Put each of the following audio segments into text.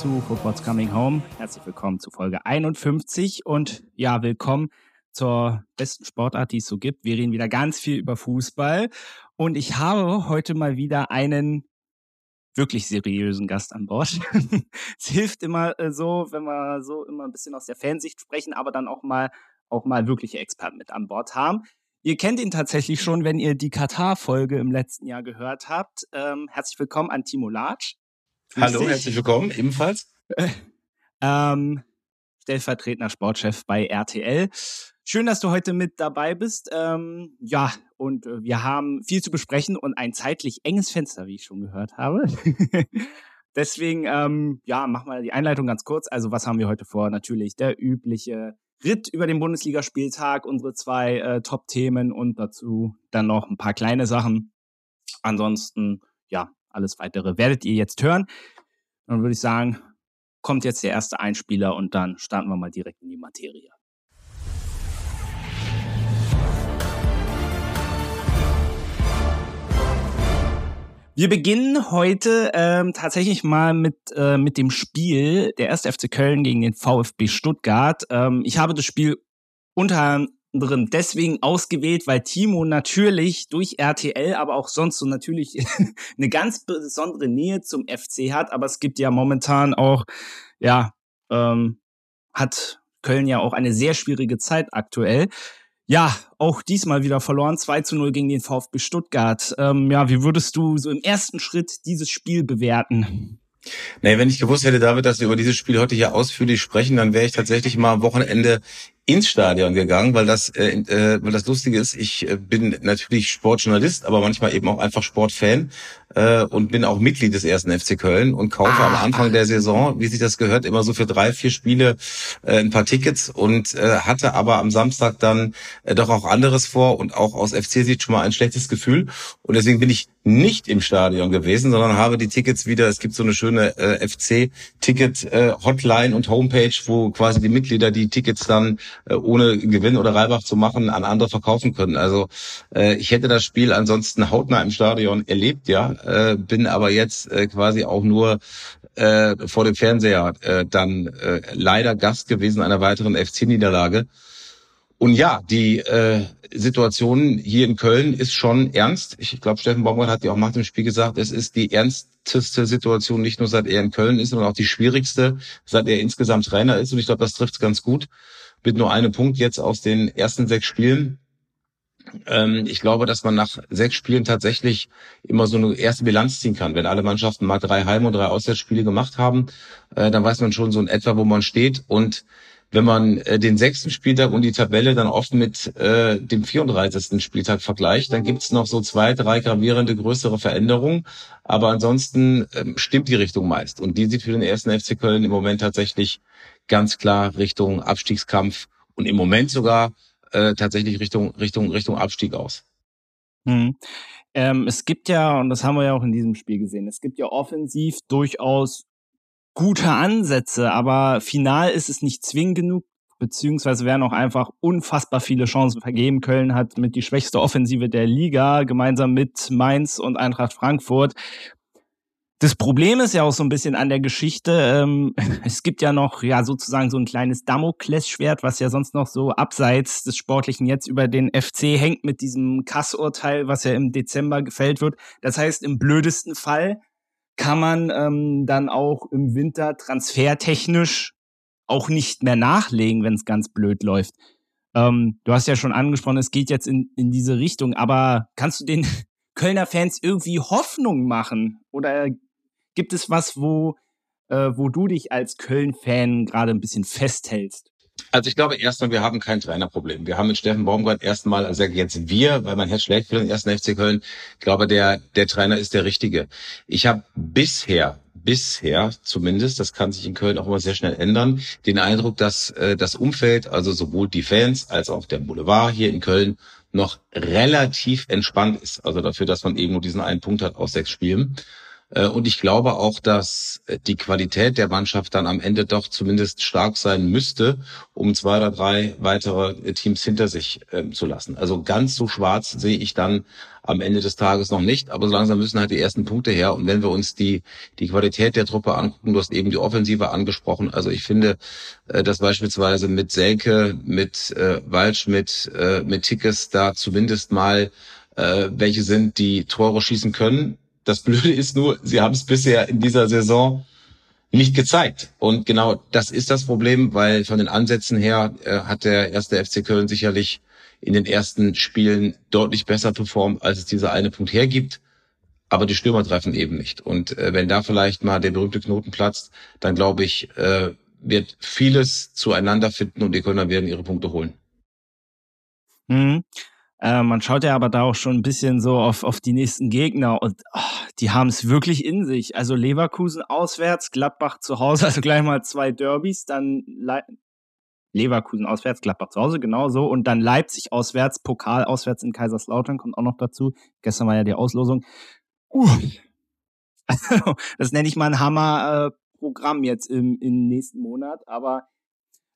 Zu Football's Coming Home. Herzlich willkommen zu Folge 51 und ja, willkommen zur besten Sportart, die es so gibt. Wir reden wieder ganz viel über Fußball und ich habe heute mal wieder einen wirklich seriösen Gast an Bord. es hilft immer äh, so, wenn wir so immer ein bisschen aus der Fansicht sprechen, aber dann auch mal auch mal wirkliche Experten mit an Bord haben. Ihr kennt ihn tatsächlich schon, wenn ihr die Katar-Folge im letzten Jahr gehört habt. Ähm, herzlich willkommen an Timo Latsch. Hallo, herzlich willkommen, ebenfalls. ähm, stellvertretender Sportchef bei RTL. Schön, dass du heute mit dabei bist. Ähm, ja, und äh, wir haben viel zu besprechen und ein zeitlich enges Fenster, wie ich schon gehört habe. Deswegen, ähm, ja, mach mal die Einleitung ganz kurz. Also, was haben wir heute vor? Natürlich der übliche Ritt über den Bundesligaspieltag, unsere zwei äh, Top-Themen und dazu dann noch ein paar kleine Sachen. Ansonsten, ja, alles weitere werdet ihr jetzt hören. Dann würde ich sagen, kommt jetzt der erste Einspieler und dann starten wir mal direkt in die Materie. Wir beginnen heute ähm, tatsächlich mal mit, äh, mit dem Spiel der 1. FC Köln gegen den VfB Stuttgart. Ähm, ich habe das Spiel unter anderem deswegen ausgewählt, weil Timo natürlich durch RTL, aber auch sonst so natürlich eine ganz besondere Nähe zum FC hat. Aber es gibt ja momentan auch, ja, ähm, hat Köln ja auch eine sehr schwierige Zeit aktuell. Ja, auch diesmal wieder verloren, 2 zu 0 gegen den VfB Stuttgart. Ähm, ja, wie würdest du so im ersten Schritt dieses Spiel bewerten? Nee, wenn ich gewusst hätte, David, dass wir über dieses Spiel heute hier ausführlich sprechen, dann wäre ich tatsächlich mal am Wochenende ins Stadion gegangen, weil das, äh, äh, weil das Lustige ist, ich äh, bin natürlich Sportjournalist, aber manchmal eben auch einfach Sportfan äh, und bin auch Mitglied des ersten FC Köln und kaufe ah, am Anfang der Saison, wie sich das gehört, immer so für drei, vier Spiele äh, ein paar Tickets und äh, hatte aber am Samstag dann äh, doch auch anderes vor und auch aus FC-Sicht schon mal ein schlechtes Gefühl. Und deswegen bin ich nicht im Stadion gewesen, sondern habe die Tickets wieder, es gibt so eine schöne äh, FC-Ticket-Hotline äh, und Homepage, wo quasi die Mitglieder die Tickets dann äh, ohne Gewinn oder Reibach zu machen an andere verkaufen können. Also äh, ich hätte das Spiel ansonsten hautnah im Stadion erlebt, ja, äh, bin aber jetzt äh, quasi auch nur äh, vor dem Fernseher äh, dann äh, leider Gast gewesen einer weiteren FC-Niederlage. Und ja, die äh, Situation hier in Köln ist schon ernst. Ich glaube, Steffen Baumgart hat ja auch nach dem Spiel gesagt, es ist die ernsteste Situation, nicht nur seit er in Köln ist, sondern auch die schwierigste, seit er insgesamt Trainer ist. Und ich glaube, das trifft es ganz gut mit nur einem Punkt jetzt aus den ersten sechs Spielen. Ähm, ich glaube, dass man nach sechs Spielen tatsächlich immer so eine erste Bilanz ziehen kann. Wenn alle Mannschaften mal drei Heim- und drei Auswärtsspiele gemacht haben, äh, dann weiß man schon so in etwa, wo man steht. Und wenn man äh, den sechsten Spieltag und die Tabelle dann oft mit äh, dem 34. Spieltag vergleicht, dann gibt es noch so zwei, drei gravierende größere Veränderungen. Aber ansonsten ähm, stimmt die Richtung meist. Und die sieht für den ersten FC Köln im Moment tatsächlich ganz klar Richtung Abstiegskampf und im Moment sogar äh, tatsächlich Richtung Richtung Richtung Abstieg aus. Hm. Ähm, es gibt ja, und das haben wir ja auch in diesem Spiel gesehen, es gibt ja offensiv durchaus gute Ansätze, aber final ist es nicht zwingend genug, beziehungsweise werden auch einfach unfassbar viele Chancen vergeben. Köln hat mit die schwächste Offensive der Liga, gemeinsam mit Mainz und Eintracht Frankfurt. Das Problem ist ja auch so ein bisschen an der Geschichte. Ähm, es gibt ja noch ja sozusagen so ein kleines Damoklesschwert, was ja sonst noch so abseits des Sportlichen jetzt über den FC hängt mit diesem Kassurteil, was ja im Dezember gefällt wird. Das heißt, im blödesten Fall kann man ähm, dann auch im Winter transfertechnisch auch nicht mehr nachlegen, wenn es ganz blöd läuft. Ähm, du hast ja schon angesprochen, es geht jetzt in, in diese Richtung, aber kannst du den Kölner Fans irgendwie Hoffnung machen? Oder Gibt es was, wo, äh, wo du dich als Köln-Fan gerade ein bisschen festhältst? Also ich glaube erstmal, wir haben kein Trainerproblem. Wir haben mit Steffen Baumgart erstmal, also jetzt wir, weil mein Herz schlägt für den ersten FC Köln. Ich glaube, der, der Trainer ist der richtige. Ich habe bisher, bisher zumindest, das kann sich in Köln auch immer sehr schnell ändern, den Eindruck, dass äh, das Umfeld, also sowohl die Fans als auch der Boulevard hier in Köln noch relativ entspannt ist. Also dafür, dass man eben nur diesen einen Punkt hat aus sechs Spielen. Äh, und ich glaube auch, dass die Qualität der Mannschaft dann am Ende doch zumindest stark sein müsste, um zwei oder drei weitere Teams hinter sich ähm, zu lassen. Also ganz so schwarz sehe ich dann am Ende des Tages noch nicht, aber so langsam müssen halt die ersten Punkte her. Und wenn wir uns die, die Qualität der Truppe angucken, du hast eben die Offensive angesprochen. Also ich finde, äh, dass beispielsweise mit Selke, mit äh, Waldschmidt, äh, mit Tickes da zumindest mal äh, welche sind, die Tore schießen können. Das Blöde ist nur, sie haben es bisher in dieser Saison nicht gezeigt. Und genau das ist das Problem, weil von den Ansätzen her äh, hat der erste FC Köln sicherlich in den ersten Spielen deutlich besser performt, als es dieser eine Punkt hergibt. Aber die Stürmer treffen eben nicht. Und äh, wenn da vielleicht mal der berühmte Knoten platzt, dann glaube ich, äh, wird vieles zueinander finden und die Kölner werden ihre Punkte holen. Mhm. Äh, man schaut ja aber da auch schon ein bisschen so auf, auf die nächsten Gegner und oh, die haben es wirklich in sich. Also Leverkusen auswärts, Gladbach zu Hause, also gleich mal zwei Derbys, dann Le Leverkusen auswärts, Gladbach zu Hause, genau so. Und dann Leipzig auswärts, Pokal auswärts in Kaiserslautern kommt auch noch dazu. Gestern war ja die Auslosung. Uh. das nenne ich mal ein Hammer-Programm äh, jetzt im, im nächsten Monat. Aber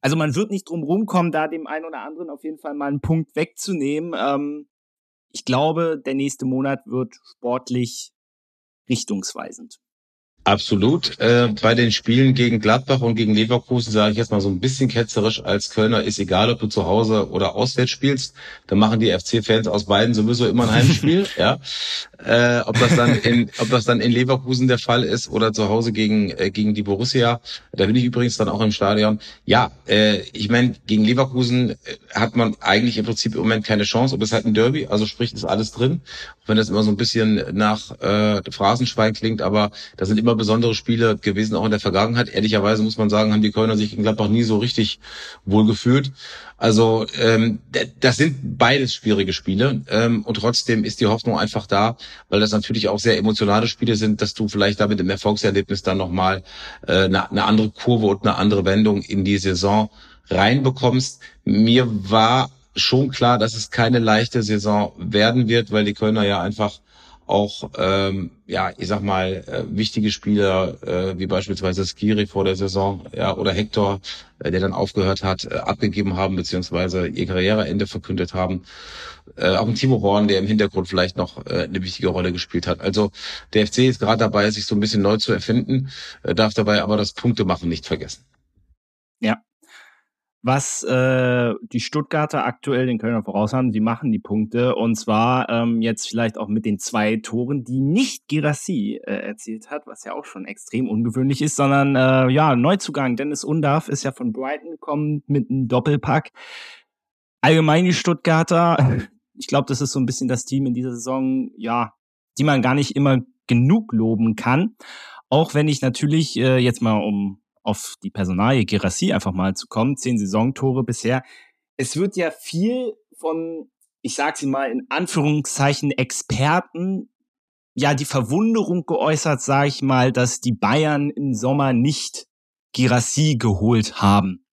also man wird nicht drum rumkommen, da dem einen oder anderen auf jeden Fall mal einen Punkt wegzunehmen. Ähm, ich glaube, der nächste Monat wird sportlich richtungsweisend. Absolut. Äh, bei den Spielen gegen Gladbach und gegen Leverkusen sage ich jetzt mal so ein bisschen ketzerisch als Kölner, ist egal, ob du zu Hause oder auswärts spielst, da machen die FC-Fans aus beiden sowieso immer ein Heimspiel. ja. Äh, ob das dann in, ob das dann in Leverkusen der Fall ist oder zu Hause gegen äh, gegen die Borussia, da bin ich übrigens dann auch im Stadion. Ja, äh, ich meine, gegen Leverkusen äh, hat man eigentlich im Prinzip im Moment keine Chance, aber es ist halt ein Derby, also sprich ist alles drin, auch wenn das immer so ein bisschen nach äh, Phrasenschwein klingt, aber da sind immer immer besondere Spiele gewesen, auch in der Vergangenheit. Ehrlicherweise muss man sagen, haben die Kölner sich in Gladbach nie so richtig wohl gefühlt. Also ähm, das sind beides schwierige Spiele ähm, und trotzdem ist die Hoffnung einfach da, weil das natürlich auch sehr emotionale Spiele sind, dass du vielleicht damit im Erfolgserlebnis dann nochmal äh, eine, eine andere Kurve und eine andere Wendung in die Saison reinbekommst. Mir war schon klar, dass es keine leichte Saison werden wird, weil die Kölner ja einfach auch, ähm, ja, ich sag mal, äh, wichtige Spieler, äh, wie beispielsweise Skiri vor der Saison, ja, oder Hector, äh, der dann aufgehört hat, äh, abgegeben haben, beziehungsweise ihr Karriereende verkündet haben. Äh, auch ein Timo Horn, der im Hintergrund vielleicht noch äh, eine wichtige Rolle gespielt hat. Also der FC ist gerade dabei, sich so ein bisschen neu zu erfinden, äh, darf dabei aber das Punktemachen nicht vergessen. Ja, was äh, die Stuttgarter aktuell den Kölner voraus haben. Sie machen die Punkte und zwar ähm, jetzt vielleicht auch mit den zwei Toren, die nicht Girassi äh, erzielt hat, was ja auch schon extrem ungewöhnlich ist, sondern äh, ja Neuzugang Dennis Undarf ist ja von Brighton gekommen mit einem Doppelpack. Allgemein die Stuttgarter, ich glaube, das ist so ein bisschen das Team in dieser Saison, ja, die man gar nicht immer genug loben kann. Auch wenn ich natürlich äh, jetzt mal um auf die Personalie Gerassi einfach mal zu kommen, zehn Saisontore bisher. Es wird ja viel von, ich sag sie mal in Anführungszeichen, Experten ja die Verwunderung geäußert, sage ich mal, dass die Bayern im Sommer nicht Girassi geholt haben.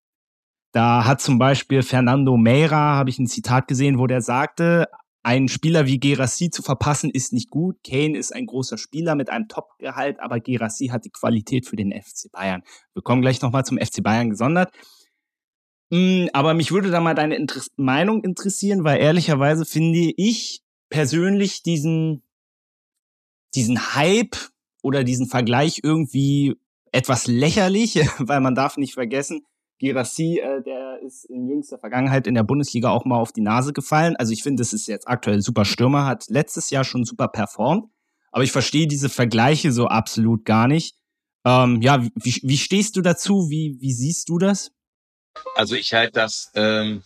Da hat zum Beispiel Fernando Meira, habe ich ein Zitat gesehen, wo der sagte, ein Spieler wie Gerassi zu verpassen ist nicht gut. Kane ist ein großer Spieler mit einem Top-Gehalt, aber Gerassi hat die Qualität für den FC Bayern. Wir kommen gleich nochmal zum FC Bayern gesondert. Mm, aber mich würde da mal deine Inter Meinung interessieren, weil ehrlicherweise finde ich persönlich diesen, diesen Hype oder diesen Vergleich irgendwie etwas lächerlich, weil man darf nicht vergessen, Girassi, äh, der ist in jüngster Vergangenheit in der Bundesliga auch mal auf die Nase gefallen. Also ich finde, das ist jetzt aktuell super Stürmer, hat letztes Jahr schon super performt. Aber ich verstehe diese Vergleiche so absolut gar nicht. Ähm, ja, wie, wie stehst du dazu? Wie, wie siehst du das? Also ich halte das ähm,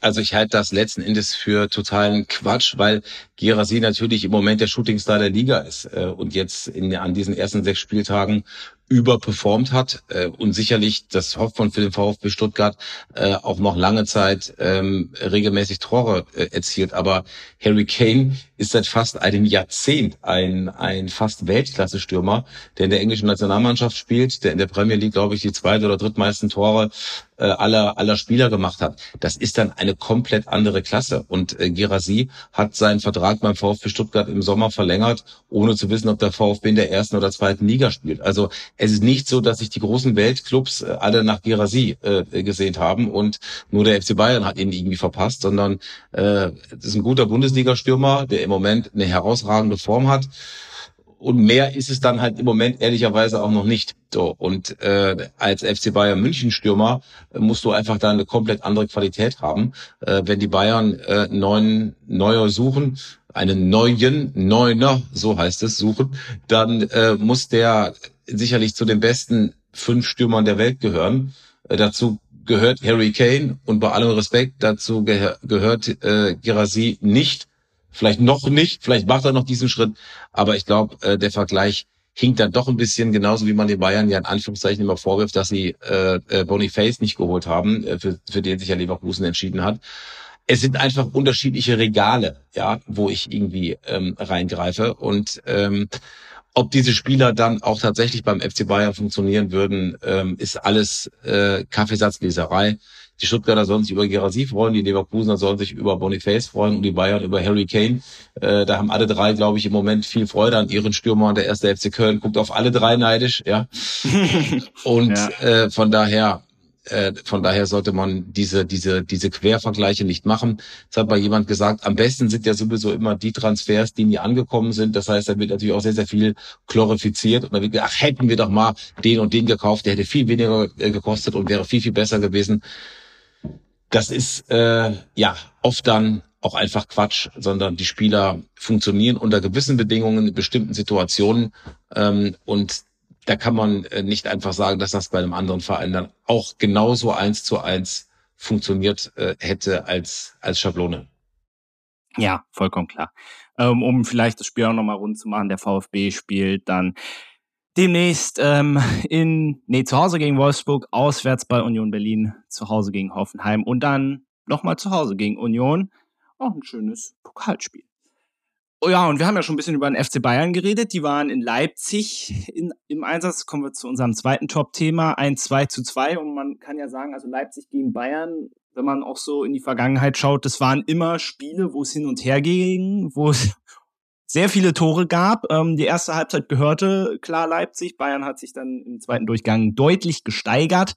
also ich halte das letzten Endes für totalen Quatsch, weil Gerasi natürlich im Moment der Shootingstar der Liga ist äh, und jetzt in, an diesen ersten sechs Spieltagen überperformt hat äh, und sicherlich, das hofft man für den VfB Stuttgart, äh, auch noch lange Zeit ähm, regelmäßig Tore äh, erzielt. Aber Harry Kane ist seit fast einem Jahrzehnt ein, ein fast Weltklasse-Stürmer, der in der englischen Nationalmannschaft spielt, der in der Premier League, glaube ich, die zweite oder drittmeisten Tore äh, aller, aller Spieler gemacht hat. Das ist dann eine komplett andere Klasse. Und äh, Girassi hat seinen Vertrag beim VfB Stuttgart im Sommer verlängert, ohne zu wissen, ob der VfB in der ersten oder zweiten Liga spielt. Also es ist nicht so, dass sich die großen Weltclubs äh, alle nach Girassi äh, gesehen haben und nur der FC Bayern hat ihn irgendwie verpasst, sondern äh, es ist ein guter Bundesliga-Stürmer, der im Moment eine herausragende Form hat und mehr ist es dann halt im Moment ehrlicherweise auch noch nicht. So und äh, als FC Bayern München Stürmer äh, musst du einfach da eine komplett andere Qualität haben. Äh, wenn die Bayern äh, neuen Neuer suchen, einen neuen Neuner, so heißt es, suchen, dann äh, muss der sicherlich zu den besten fünf Stürmern der Welt gehören. Äh, dazu gehört Harry Kane und bei allem Respekt dazu geh gehört äh, Gerasi nicht Vielleicht noch nicht, vielleicht macht er noch diesen Schritt, aber ich glaube, äh, der Vergleich hinkt dann doch ein bisschen, genauso wie man den Bayern ja in Anführungszeichen immer vorwirft, dass sie äh, äh, Boniface nicht geholt haben, äh, für, für den sich ja Leverkusen entschieden hat. Es sind einfach unterschiedliche Regale, ja, wo ich irgendwie ähm, reingreife und ähm, ob diese Spieler dann auch tatsächlich beim FC Bayern funktionieren würden, ähm, ist alles äh, Kaffeesatzleserei. Die Stuttgarter sollen sich über Gerasi freuen, die Leverkusener sollen sich über Boniface freuen und die Bayern über Harry Kane. Äh, da haben alle drei, glaube ich, im Moment viel Freude an ihren Stürmern. Der erste FC Köln guckt auf alle drei neidisch, ja. und ja. Äh, von daher äh, von daher sollte man diese, diese, diese Quervergleiche nicht machen. Es hat mal jemand gesagt, am besten sind ja sowieso immer die Transfers, die nie angekommen sind. Das heißt, da wird natürlich auch sehr, sehr viel glorifiziert und dann wird gesagt, ach, hätten wir doch mal den und den gekauft, der hätte viel weniger äh, gekostet und wäre viel, viel besser gewesen das ist äh, ja oft dann auch einfach Quatsch, sondern die Spieler funktionieren unter gewissen Bedingungen in bestimmten Situationen ähm, und da kann man äh, nicht einfach sagen, dass das bei einem anderen Verein dann auch genauso eins zu eins funktioniert äh, hätte als als Schablone. Ja, vollkommen klar. Ähm, um vielleicht das Spiel auch nochmal rund zu machen, der VfB spielt dann demnächst ähm, in, nee, zu Hause gegen Wolfsburg, auswärts bei Union Berlin, zu Hause gegen Hoffenheim und dann nochmal zu Hause gegen Union. Auch ein schönes Pokalspiel. Oh ja, und wir haben ja schon ein bisschen über den FC Bayern geredet. Die waren in Leipzig in, im Einsatz. Kommen wir zu unserem zweiten Top-Thema. Ein 2 zu 2. Und man kann ja sagen, also Leipzig gegen Bayern, wenn man auch so in die Vergangenheit schaut, das waren immer Spiele, wo es hin und her ging, wo es sehr viele Tore gab. Ähm, die erste Halbzeit gehörte klar Leipzig. Bayern hat sich dann im zweiten Durchgang deutlich gesteigert.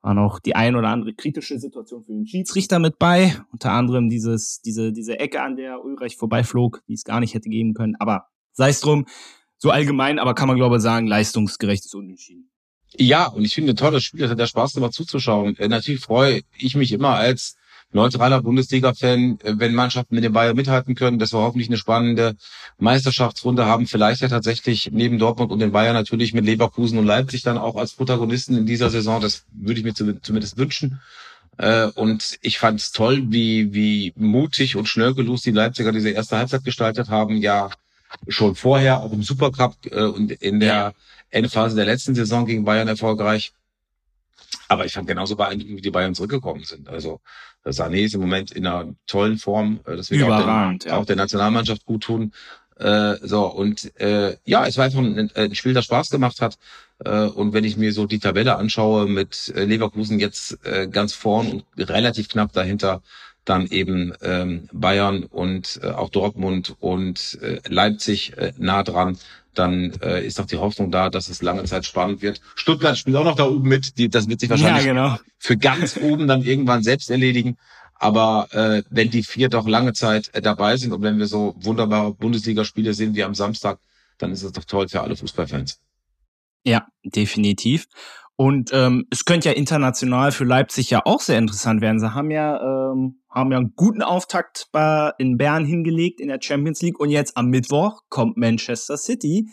War noch die ein oder andere kritische Situation für den Schiedsrichter mit bei. Unter anderem dieses, diese, diese Ecke, an der Ulreich vorbeiflog, die es gar nicht hätte geben können. Aber sei es drum, so allgemein, aber kann man glaube ich sagen, leistungsgerechtes Unentschieden. Ja, und ich finde ein tolles Spiel, das hat ja Spaß gemacht zuzuschauen. Äh, natürlich freue ich mich immer als neutraler Bundesliga-Fan, äh, wenn Mannschaften mit den Bayern mithalten können, dass wir hoffentlich eine spannende Meisterschaftsrunde haben. Vielleicht ja tatsächlich neben Dortmund und den Bayern natürlich mit Leverkusen und Leipzig dann auch als Protagonisten in dieser Saison. Das würde ich mir zumindest wünschen. Äh, und ich fand es toll, wie, wie mutig und schnörkellos die Leipziger diese erste Halbzeit gestaltet haben. Ja, schon vorher, auch im Supercup äh, und in der Endphase der letzten Saison gegen Bayern erfolgreich. Aber ich fand genauso beeindruckend, wie die Bayern zurückgekommen sind. Also Sané ist im Moment in einer tollen Form. Äh, das wird auch, ja. auch der Nationalmannschaft gut tun. Äh, so, und äh, ja, es war einfach ein, ein Spiel, das Spaß gemacht hat. Äh, und wenn ich mir so die Tabelle anschaue mit äh, Leverkusen jetzt äh, ganz vorn und relativ knapp dahinter, dann eben ähm, Bayern und äh, auch Dortmund und äh, Leipzig äh, nah dran, dann äh, ist doch die Hoffnung da, dass es lange Zeit spannend wird. Stuttgart spielt auch noch da oben mit. Die, das wird sich wahrscheinlich ja, genau. für ganz oben dann irgendwann selbst erledigen. Aber äh, wenn die vier doch lange Zeit äh, dabei sind und wenn wir so wunderbare Bundesligaspiele sehen wie am Samstag, dann ist es doch toll für alle Fußballfans. Ja, definitiv. Und ähm, es könnte ja international für Leipzig ja auch sehr interessant werden. Sie haben ja, ähm, haben ja einen guten Auftakt bei, in Bern hingelegt in der Champions League und jetzt am Mittwoch kommt Manchester City.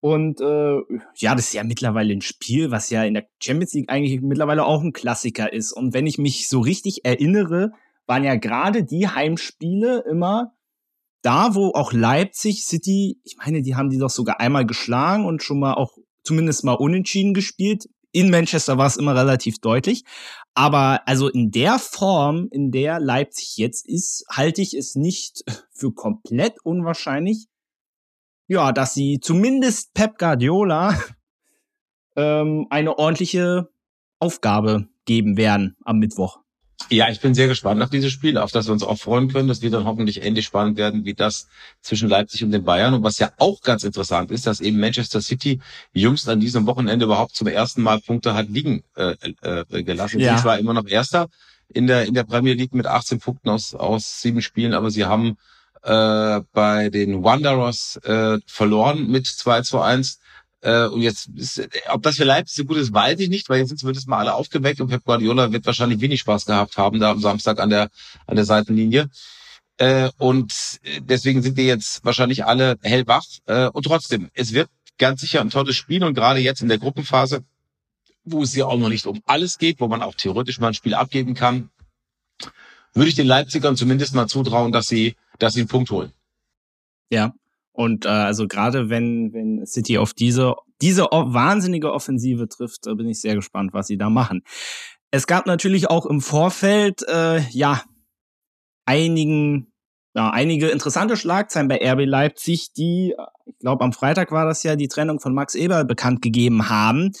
Und äh, ja, das ist ja mittlerweile ein Spiel, was ja in der Champions League eigentlich mittlerweile auch ein Klassiker ist. Und wenn ich mich so richtig erinnere, waren ja gerade die Heimspiele immer da, wo auch Leipzig City, ich meine, die haben die doch sogar einmal geschlagen und schon mal auch zumindest mal unentschieden gespielt. In Manchester war es immer relativ deutlich. Aber also in der Form, in der Leipzig jetzt ist, halte ich es nicht für komplett unwahrscheinlich, ja, dass sie zumindest Pep Guardiola ähm, eine ordentliche Aufgabe geben werden am Mittwoch. Ja, ich bin sehr gespannt auf dieses Spiel, auf das wir uns auch freuen können. Das wird dann hoffentlich ähnlich spannend werden wie das zwischen Leipzig und den Bayern. Und was ja auch ganz interessant ist, dass eben Manchester City jüngst an diesem Wochenende überhaupt zum ersten Mal Punkte hat liegen äh, äh, gelassen. Ja. Sie war immer noch Erster in der in der Premier League mit 18 Punkten aus aus sieben Spielen, aber sie haben äh, bei den Wanderers äh, verloren mit 2 zu 1. Äh, und jetzt, ist, ob das für Leipzig so gut ist, weiß ich nicht, weil jetzt sind zumindest mal alle aufgeweckt und Pep Guardiola wird wahrscheinlich wenig Spaß gehabt haben da am Samstag an der, an der Seitenlinie. Äh, und deswegen sind wir jetzt wahrscheinlich alle hellwach. Äh, und trotzdem, es wird ganz sicher ein tolles Spiel und gerade jetzt in der Gruppenphase, wo es ja auch noch nicht um alles geht, wo man auch theoretisch mal ein Spiel abgeben kann, würde ich den Leipzigern zumindest mal zutrauen, dass sie, dass sie einen Punkt holen. Ja, und äh, also gerade wenn, wenn City auf diese, diese wahnsinnige Offensive trifft, äh, bin ich sehr gespannt, was sie da machen. Es gab natürlich auch im Vorfeld, äh, ja, einigen, ja, einige interessante Schlagzeilen bei RB Leipzig, die, äh, ich glaube, am Freitag war das ja, die Trennung von Max Eber bekannt gegeben haben.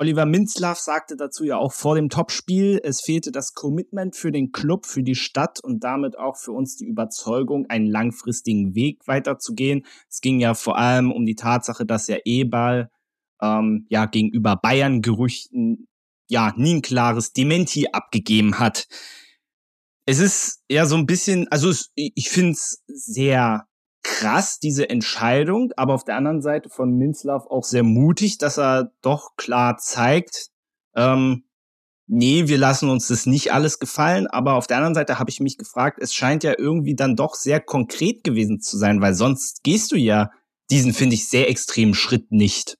Oliver Minzlaff sagte dazu ja auch vor dem Topspiel, es fehlte das Commitment für den Club, für die Stadt und damit auch für uns die Überzeugung, einen langfristigen Weg weiterzugehen. Es ging ja vor allem um die Tatsache, dass er Ebal ähm, ja gegenüber Bayern-Gerüchten ja nie ein klares Dementi abgegeben hat. Es ist ja so ein bisschen, also es, ich finde es sehr krass, diese Entscheidung, aber auf der anderen Seite von Minzlaff auch sehr mutig, dass er doch klar zeigt, ähm, nee, wir lassen uns das nicht alles gefallen, aber auf der anderen Seite habe ich mich gefragt, es scheint ja irgendwie dann doch sehr konkret gewesen zu sein, weil sonst gehst du ja diesen, finde ich, sehr extremen Schritt nicht.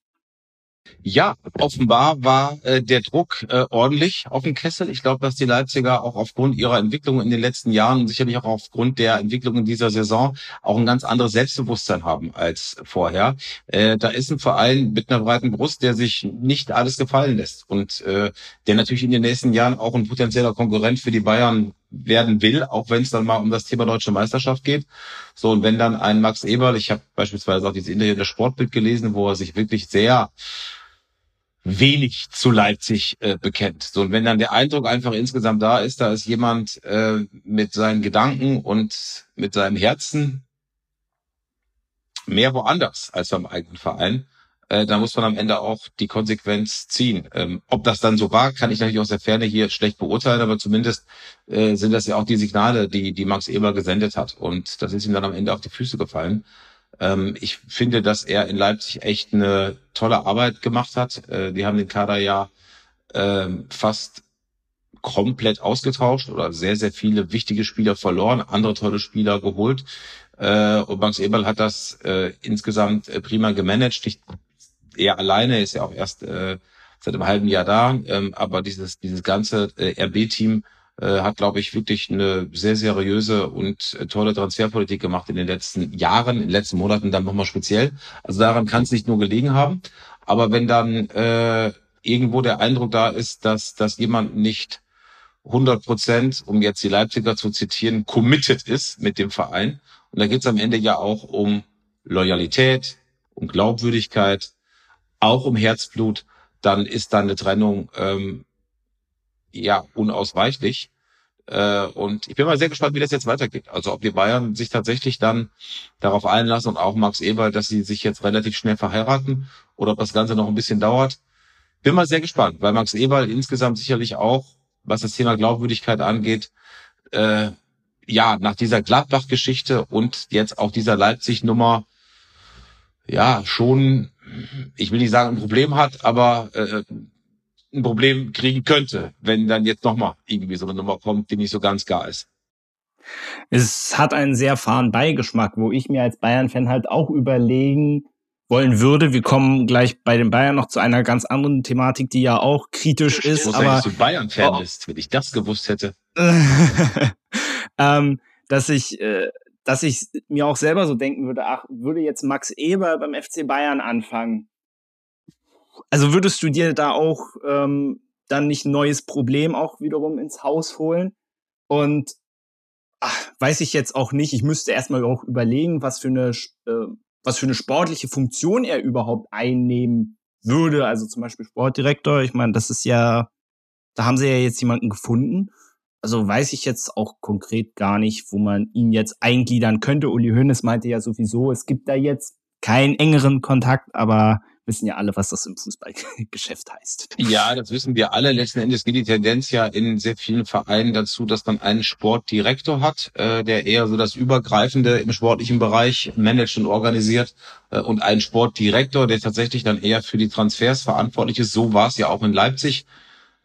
Ja, offenbar war äh, der Druck äh, ordentlich auf dem Kessel. Ich glaube, dass die Leipziger auch aufgrund ihrer Entwicklung in den letzten Jahren und sicherlich auch aufgrund der Entwicklung in dieser Saison auch ein ganz anderes Selbstbewusstsein haben als vorher. Äh, da ist ein Verein mit einer breiten Brust, der sich nicht alles gefallen lässt und äh, der natürlich in den nächsten Jahren auch ein potenzieller Konkurrent für die Bayern werden will, auch wenn es dann mal um das Thema deutsche Meisterschaft geht. So, und wenn dann ein Max Eberl, ich habe beispielsweise auch dieses Interview der Sportbild gelesen, wo er sich wirklich sehr wenig zu Leipzig äh, bekennt. So, und wenn dann der Eindruck einfach insgesamt da ist, da ist jemand äh, mit seinen Gedanken und mit seinem Herzen mehr woanders als beim eigenen Verein, äh, da muss man am Ende auch die Konsequenz ziehen. Ähm, ob das dann so war, kann ich natürlich aus der Ferne hier schlecht beurteilen, aber zumindest äh, sind das ja auch die Signale, die, die Max Eber gesendet hat. Und das ist ihm dann am Ende auf die Füße gefallen. Ähm, ich finde, dass er in Leipzig echt eine tolle Arbeit gemacht hat. Äh, die haben den Kader ja äh, fast komplett ausgetauscht oder sehr, sehr viele wichtige Spieler verloren, andere tolle Spieler geholt. Äh, und Max Eberl hat das äh, insgesamt äh, prima gemanagt. Ich, er alleine ist ja auch erst äh, seit einem halben Jahr da, ähm, aber dieses, dieses ganze äh, RB-Team äh, hat, glaube ich, wirklich eine sehr seriöse und äh, tolle Transferpolitik gemacht in den letzten Jahren, in den letzten Monaten dann nochmal speziell. Also daran kann es nicht nur gelegen haben. Aber wenn dann äh, irgendwo der Eindruck da ist, dass, dass jemand nicht 100 Prozent, um jetzt die Leipziger zu zitieren, committed ist mit dem Verein. Und da geht es am Ende ja auch um Loyalität, um Glaubwürdigkeit, auch um Herzblut. Dann ist dann eine Trennung ähm, ja unausweichlich. Äh, und ich bin mal sehr gespannt, wie das jetzt weitergeht. Also ob die Bayern sich tatsächlich dann darauf einlassen und auch Max Eber, dass sie sich jetzt relativ schnell verheiraten oder ob das Ganze noch ein bisschen dauert. Bin mal sehr gespannt, weil Max Eber insgesamt sicherlich auch, was das Thema Glaubwürdigkeit angeht, äh, ja, nach dieser Gladbach-Geschichte und jetzt auch dieser Leipzig-Nummer, ja, schon, ich will nicht sagen, ein Problem hat, aber äh, ein Problem kriegen könnte, wenn dann jetzt nochmal irgendwie so eine Nummer kommt, die nicht so ganz gar ist. Es hat einen sehr fahren Beigeschmack, wo ich mir als Bayern-Fan halt auch überlegen wollen würde. Wir kommen gleich bei den Bayern noch zu einer ganz anderen Thematik, die ja auch kritisch ist. Ich aber dass du Bayern-Fan oh. bist, wenn ich das gewusst hätte. ähm, dass ich, äh, dass ich mir auch selber so denken würde, ach, würde jetzt Max Eber beim FC Bayern anfangen, Also würdest du dir da auch ähm, dann nicht ein neues Problem auch wiederum ins Haus holen? Und ach, weiß ich jetzt auch nicht. Ich müsste erstmal auch überlegen, was für eine äh, was für eine sportliche Funktion er überhaupt einnehmen würde. Also zum Beispiel Sportdirektor. Ich meine, das ist ja, da haben sie ja jetzt jemanden gefunden. Also weiß ich jetzt auch konkret gar nicht, wo man ihn jetzt eingliedern könnte. Uli Hoeneß meinte ja sowieso, es gibt da jetzt keinen engeren Kontakt, aber wissen ja alle, was das im Fußballgeschäft heißt. Ja, das wissen wir alle. Letzten Endes geht die Tendenz ja in sehr vielen Vereinen dazu, dass man einen Sportdirektor hat, äh, der eher so das Übergreifende im sportlichen Bereich managt und organisiert äh, und einen Sportdirektor, der tatsächlich dann eher für die Transfers verantwortlich ist. So war es ja auch in Leipzig.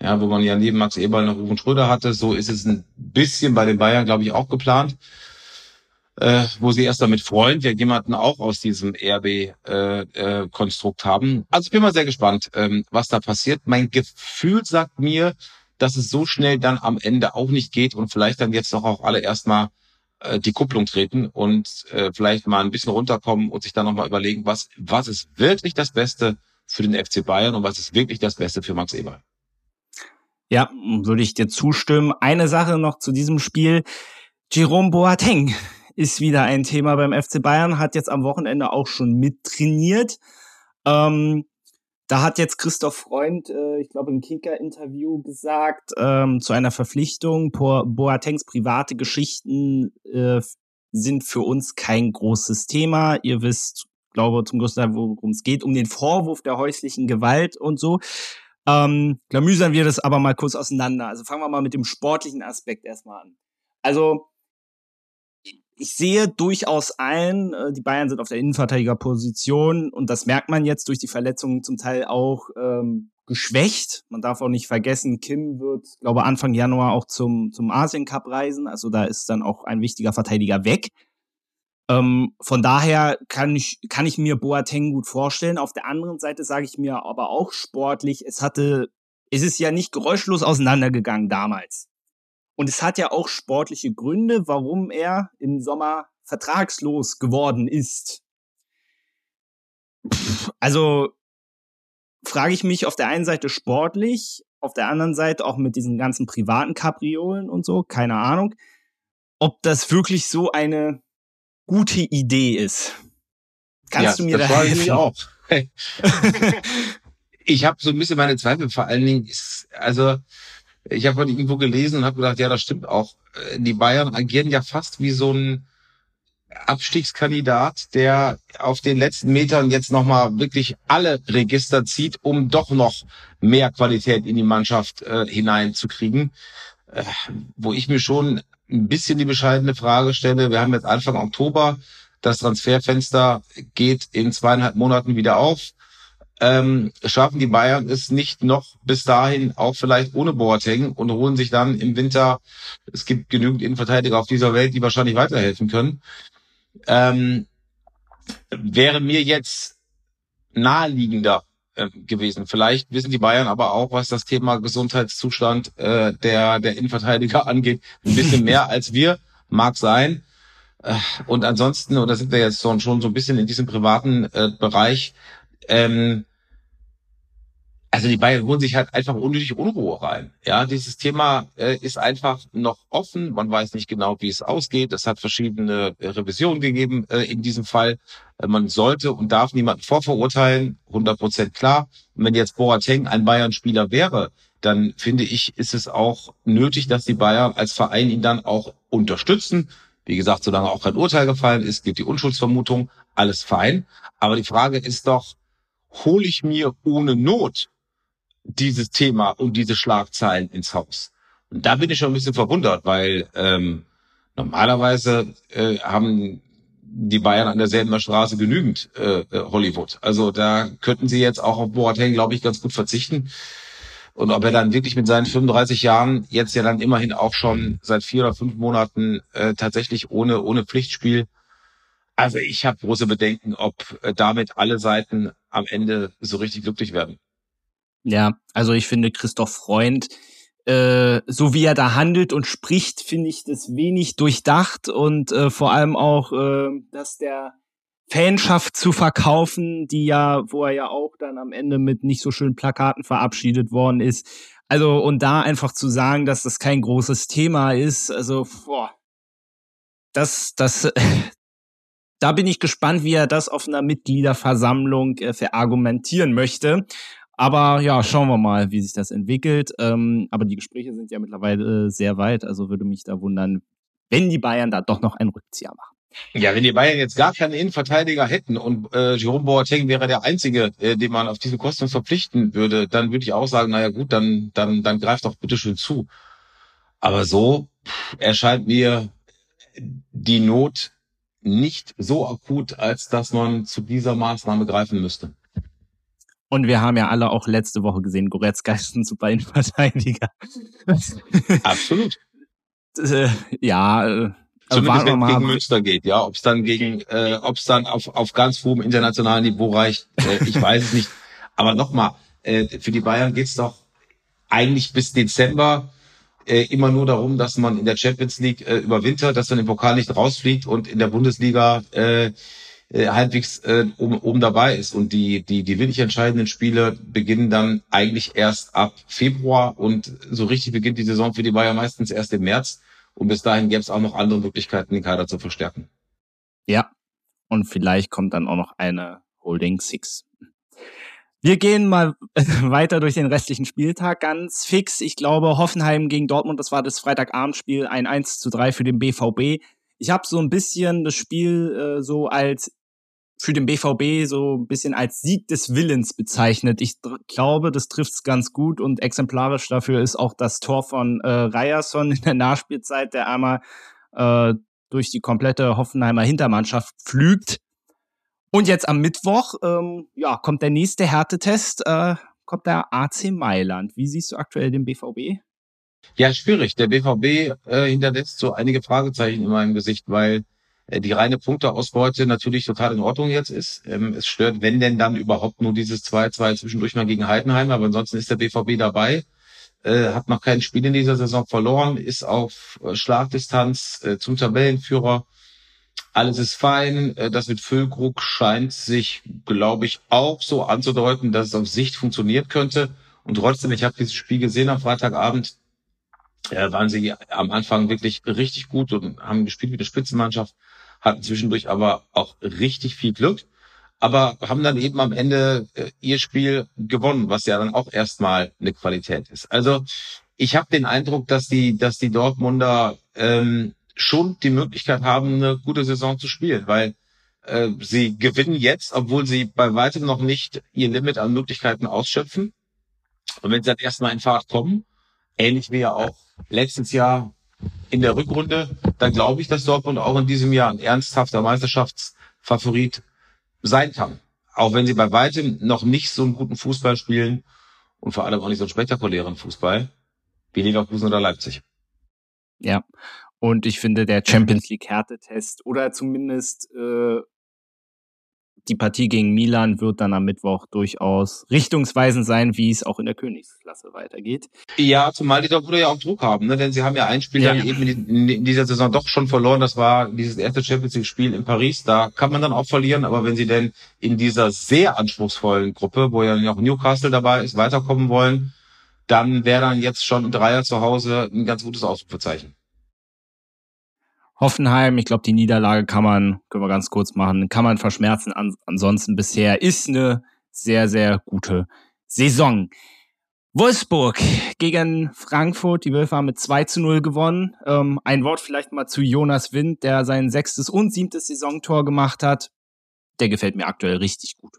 Ja, wo man ja neben Max Eberl noch Rufen Schröder hatte. So ist es ein bisschen bei den Bayern, glaube ich, auch geplant äh, wo sie erst damit freuen, wir jemanden auch aus diesem RB-Konstrukt äh, äh, haben. Also ich bin mal sehr gespannt, ähm, was da passiert. Mein Gefühl sagt mir, dass es so schnell dann am Ende auch nicht geht und vielleicht dann jetzt doch auch alle erstmal äh, die Kupplung treten und äh, vielleicht mal ein bisschen runterkommen und sich dann nochmal überlegen, was, was ist wirklich das Beste für den FC Bayern und was ist wirklich das Beste für Max Eber. Ja, würde ich dir zustimmen. Eine Sache noch zu diesem Spiel. Jerome Boateng ist wieder ein Thema beim FC Bayern, hat jetzt am Wochenende auch schon mittrainiert. Ähm, da hat jetzt Christoph Freund, äh, ich glaube, im Kicker-Interview gesagt, ähm, zu einer Verpflichtung, Bo Boatengs private Geschichten äh, sind für uns kein großes Thema. Ihr wisst, glaube zum größten Teil, worum es geht, um den Vorwurf der häuslichen Gewalt und so. Ähm, klamüsern wir das aber mal kurz auseinander. Also fangen wir mal mit dem sportlichen Aspekt erstmal an. Also ich sehe durchaus ein, äh, die Bayern sind auf der Innenverteidigerposition und das merkt man jetzt durch die Verletzungen zum Teil auch ähm, geschwächt. Man darf auch nicht vergessen, Kim wird, glaube Anfang Januar auch zum, zum Asien Cup reisen. Also da ist dann auch ein wichtiger Verteidiger weg. Ähm, von daher kann ich, kann ich mir Boateng gut vorstellen. Auf der anderen Seite sage ich mir aber auch sportlich, es hatte, es ist ja nicht geräuschlos auseinandergegangen damals. Und es hat ja auch sportliche Gründe, warum er im Sommer vertragslos geworden ist. Also frage ich mich auf der einen Seite sportlich, auf der anderen Seite auch mit diesen ganzen privaten Kapriolen und so, keine Ahnung, ob das wirklich so eine gute Idee ist. Kannst ja, du mir das da helfen? Ich auch. ich habe so ein bisschen meine Zweifel, vor allen Dingen ist, also ich habe heute irgendwo gelesen und habe gedacht, ja, das stimmt auch. Äh, die Bayern agieren ja fast wie so ein Abstiegskandidat, der auf den letzten Metern jetzt nochmal wirklich alle Register zieht, um doch noch mehr Qualität in die Mannschaft äh, hineinzukriegen. Äh, wo ich mir schon ein bisschen die bescheidene Frage stelle, wir haben jetzt Anfang Oktober, das Transferfenster geht in zweieinhalb Monaten wieder auf ähm, schaffen die Bayern es nicht noch bis dahin auch vielleicht ohne Boateng und holen sich dann im Winter, es gibt genügend Innenverteidiger auf dieser Welt, die wahrscheinlich weiterhelfen können. Ähm, wäre mir jetzt naheliegender äh, gewesen. Vielleicht wissen die Bayern aber auch, was das Thema Gesundheitszustand äh, der, der Innenverteidiger angeht, ein bisschen mehr als wir. Mag sein. Äh, und ansonsten, oder sind wir jetzt schon so ein bisschen in diesem privaten äh, Bereich, ähm, also die Bayern holen sich halt einfach unnötig Unruhe rein. Ja, dieses Thema äh, ist einfach noch offen. Man weiß nicht genau, wie es ausgeht. Es hat verschiedene äh, Revisionen gegeben äh, in diesem Fall. Äh, man sollte und darf niemanden vorverurteilen, 100 Prozent klar. Und wenn jetzt Boateng ein Bayern-Spieler wäre, dann finde ich, ist es auch nötig, dass die Bayern als Verein ihn dann auch unterstützen. Wie gesagt, solange auch kein Urteil gefallen ist, gilt die Unschuldsvermutung, alles fein. Aber die Frage ist doch, hole ich mir ohne Not dieses Thema und diese Schlagzeilen ins Haus? Und da bin ich schon ein bisschen verwundert, weil ähm, normalerweise äh, haben die Bayern an derselben Straße genügend äh, äh, Hollywood. Also da könnten sie jetzt auch auf Boateng, glaube ich, ganz gut verzichten. Und ob er dann wirklich mit seinen 35 Jahren jetzt ja dann immerhin auch schon seit vier oder fünf Monaten äh, tatsächlich ohne ohne Pflichtspiel also ich habe große Bedenken, ob äh, damit alle Seiten am Ende so richtig glücklich werden. Ja, also ich finde Christoph Freund, äh, so wie er da handelt und spricht, finde ich das wenig durchdacht und äh, vor allem auch, äh, dass der Fanschaft zu verkaufen, die ja, wo er ja auch dann am Ende mit nicht so schönen Plakaten verabschiedet worden ist. Also, und da einfach zu sagen, dass das kein großes Thema ist, also, boah, das, das, da bin ich gespannt, wie er das auf einer Mitgliederversammlung äh, verargumentieren möchte. Aber ja, schauen wir mal, wie sich das entwickelt. Ähm, aber die Gespräche sind ja mittlerweile äh, sehr weit, also würde mich da wundern, wenn die Bayern da doch noch einen Rückzieher machen. Ja, wenn die Bayern jetzt gar keinen Innenverteidiger hätten und äh, Jerome Boateng wäre der einzige, äh, den man auf diese Kosten verpflichten würde, dann würde ich auch sagen, naja gut, dann dann dann greift doch bitte schön zu. Aber so erscheint mir die Not nicht so akut, als dass man zu dieser Maßnahme greifen müsste. Und wir haben ja alle auch letzte Woche gesehen, Goretzka ist ein super Innenverteidiger. Absolut. Äh, ja, äh, Zumindest wenn es gegen Münster geht, ja. Ob es dann gegen, äh, ob es dann auf, auf ganz hohem internationalen Niveau reicht, äh, ich weiß es nicht. Aber nochmal, äh, für die Bayern geht's doch eigentlich bis Dezember äh, immer nur darum, dass man in der Champions League äh, überwintert, dass man im Pokal nicht rausfliegt und in der Bundesliga äh, äh, halbwegs äh, oben, oben dabei ist. Und die, die, die wirklich entscheidenden Spiele beginnen dann eigentlich erst ab Februar und so richtig beginnt die Saison für die Bayern meistens erst im März. Und bis dahin gäbe es auch noch andere Möglichkeiten, den Kader zu verstärken. Ja. Und vielleicht kommt dann auch noch eine Holding Six. Wir gehen mal weiter durch den restlichen Spieltag ganz fix. Ich glaube, Hoffenheim gegen Dortmund, das war das Freitagabendspiel, ein 1 zu 3 für den BVB. Ich habe so ein bisschen das Spiel äh, so als für den BVB so ein bisschen als Sieg des Willens bezeichnet. Ich glaube, das trifft's ganz gut und exemplarisch dafür ist auch das Tor von äh, Ryerson in der Nachspielzeit, der einmal äh, durch die komplette Hoffenheimer Hintermannschaft pflügt. Und jetzt am Mittwoch, ähm, ja, kommt der nächste Härtetest, äh, kommt der AC Mailand. Wie siehst du aktuell den BVB? Ja, schwierig. Der BVB äh, hinterlässt so einige Fragezeichen in meinem Gesicht, weil äh, die reine Punkteausbeute natürlich total in Ordnung jetzt ist. Ähm, es stört, wenn denn dann überhaupt nur dieses 2-2 zwischendurch mal gegen Heidenheim, aber ansonsten ist der BVB dabei, äh, hat noch kein Spiel in dieser Saison verloren, ist auf äh, Schlagdistanz äh, zum Tabellenführer. Alles ist fein. Äh, das mit Füllkrug scheint sich, glaube ich, auch so anzudeuten, dass es auf Sicht funktioniert könnte. Und trotzdem, ich habe dieses Spiel gesehen am Freitagabend, äh, waren sie am Anfang wirklich richtig gut und haben gespielt wie eine Spitzenmannschaft hatten zwischendurch aber auch richtig viel Glück, aber haben dann eben am Ende äh, ihr Spiel gewonnen, was ja dann auch erstmal eine Qualität ist. Also ich habe den Eindruck, dass die, dass die Dortmunder ähm, schon die Möglichkeit haben, eine gute Saison zu spielen, weil äh, sie gewinnen jetzt, obwohl sie bei weitem noch nicht ihr Limit an Möglichkeiten ausschöpfen. Und wenn sie dann erstmal in Fahrt kommen, ähnlich wie ja auch letztes Jahr in der Rückrunde, dann glaube ich, dass Dortmund auch in diesem Jahr ein ernsthafter Meisterschaftsfavorit sein kann. Auch wenn sie bei weitem noch nicht so einen guten Fußball spielen und vor allem auch nicht so einen spektakulären Fußball wie Leverkusen oder Leipzig. Ja, und ich finde, der Champions League Härtetest oder zumindest äh, die Partie gegen Milan wird dann am Mittwoch durchaus richtungsweisend sein, wie es auch in der Königsklasse weitergeht. Ja, zumal die Dortmunder ja auch Druck haben, ne? denn sie haben ja ein Spiel ja. dann eben in, dieser Saison doch schon verloren. Das war dieses erste Champions League Spiel in Paris. Da kann man dann auch verlieren, aber wenn sie denn in dieser sehr anspruchsvollen Gruppe, wo ja auch Newcastle dabei ist, weiterkommen wollen, dann wäre dann jetzt schon ein Dreier zu Hause ein ganz gutes Ausrufezeichen. Hoffenheim, ich glaube, die Niederlage kann man, können wir ganz kurz machen, kann man verschmerzen. An, ansonsten bisher ist eine sehr, sehr gute Saison. Wolfsburg gegen Frankfurt, die Wölfe haben mit 2 zu 0 gewonnen. Ähm, ein Wort vielleicht mal zu Jonas Wind, der sein sechstes und siebtes Saisontor gemacht hat. Der gefällt mir aktuell richtig gut.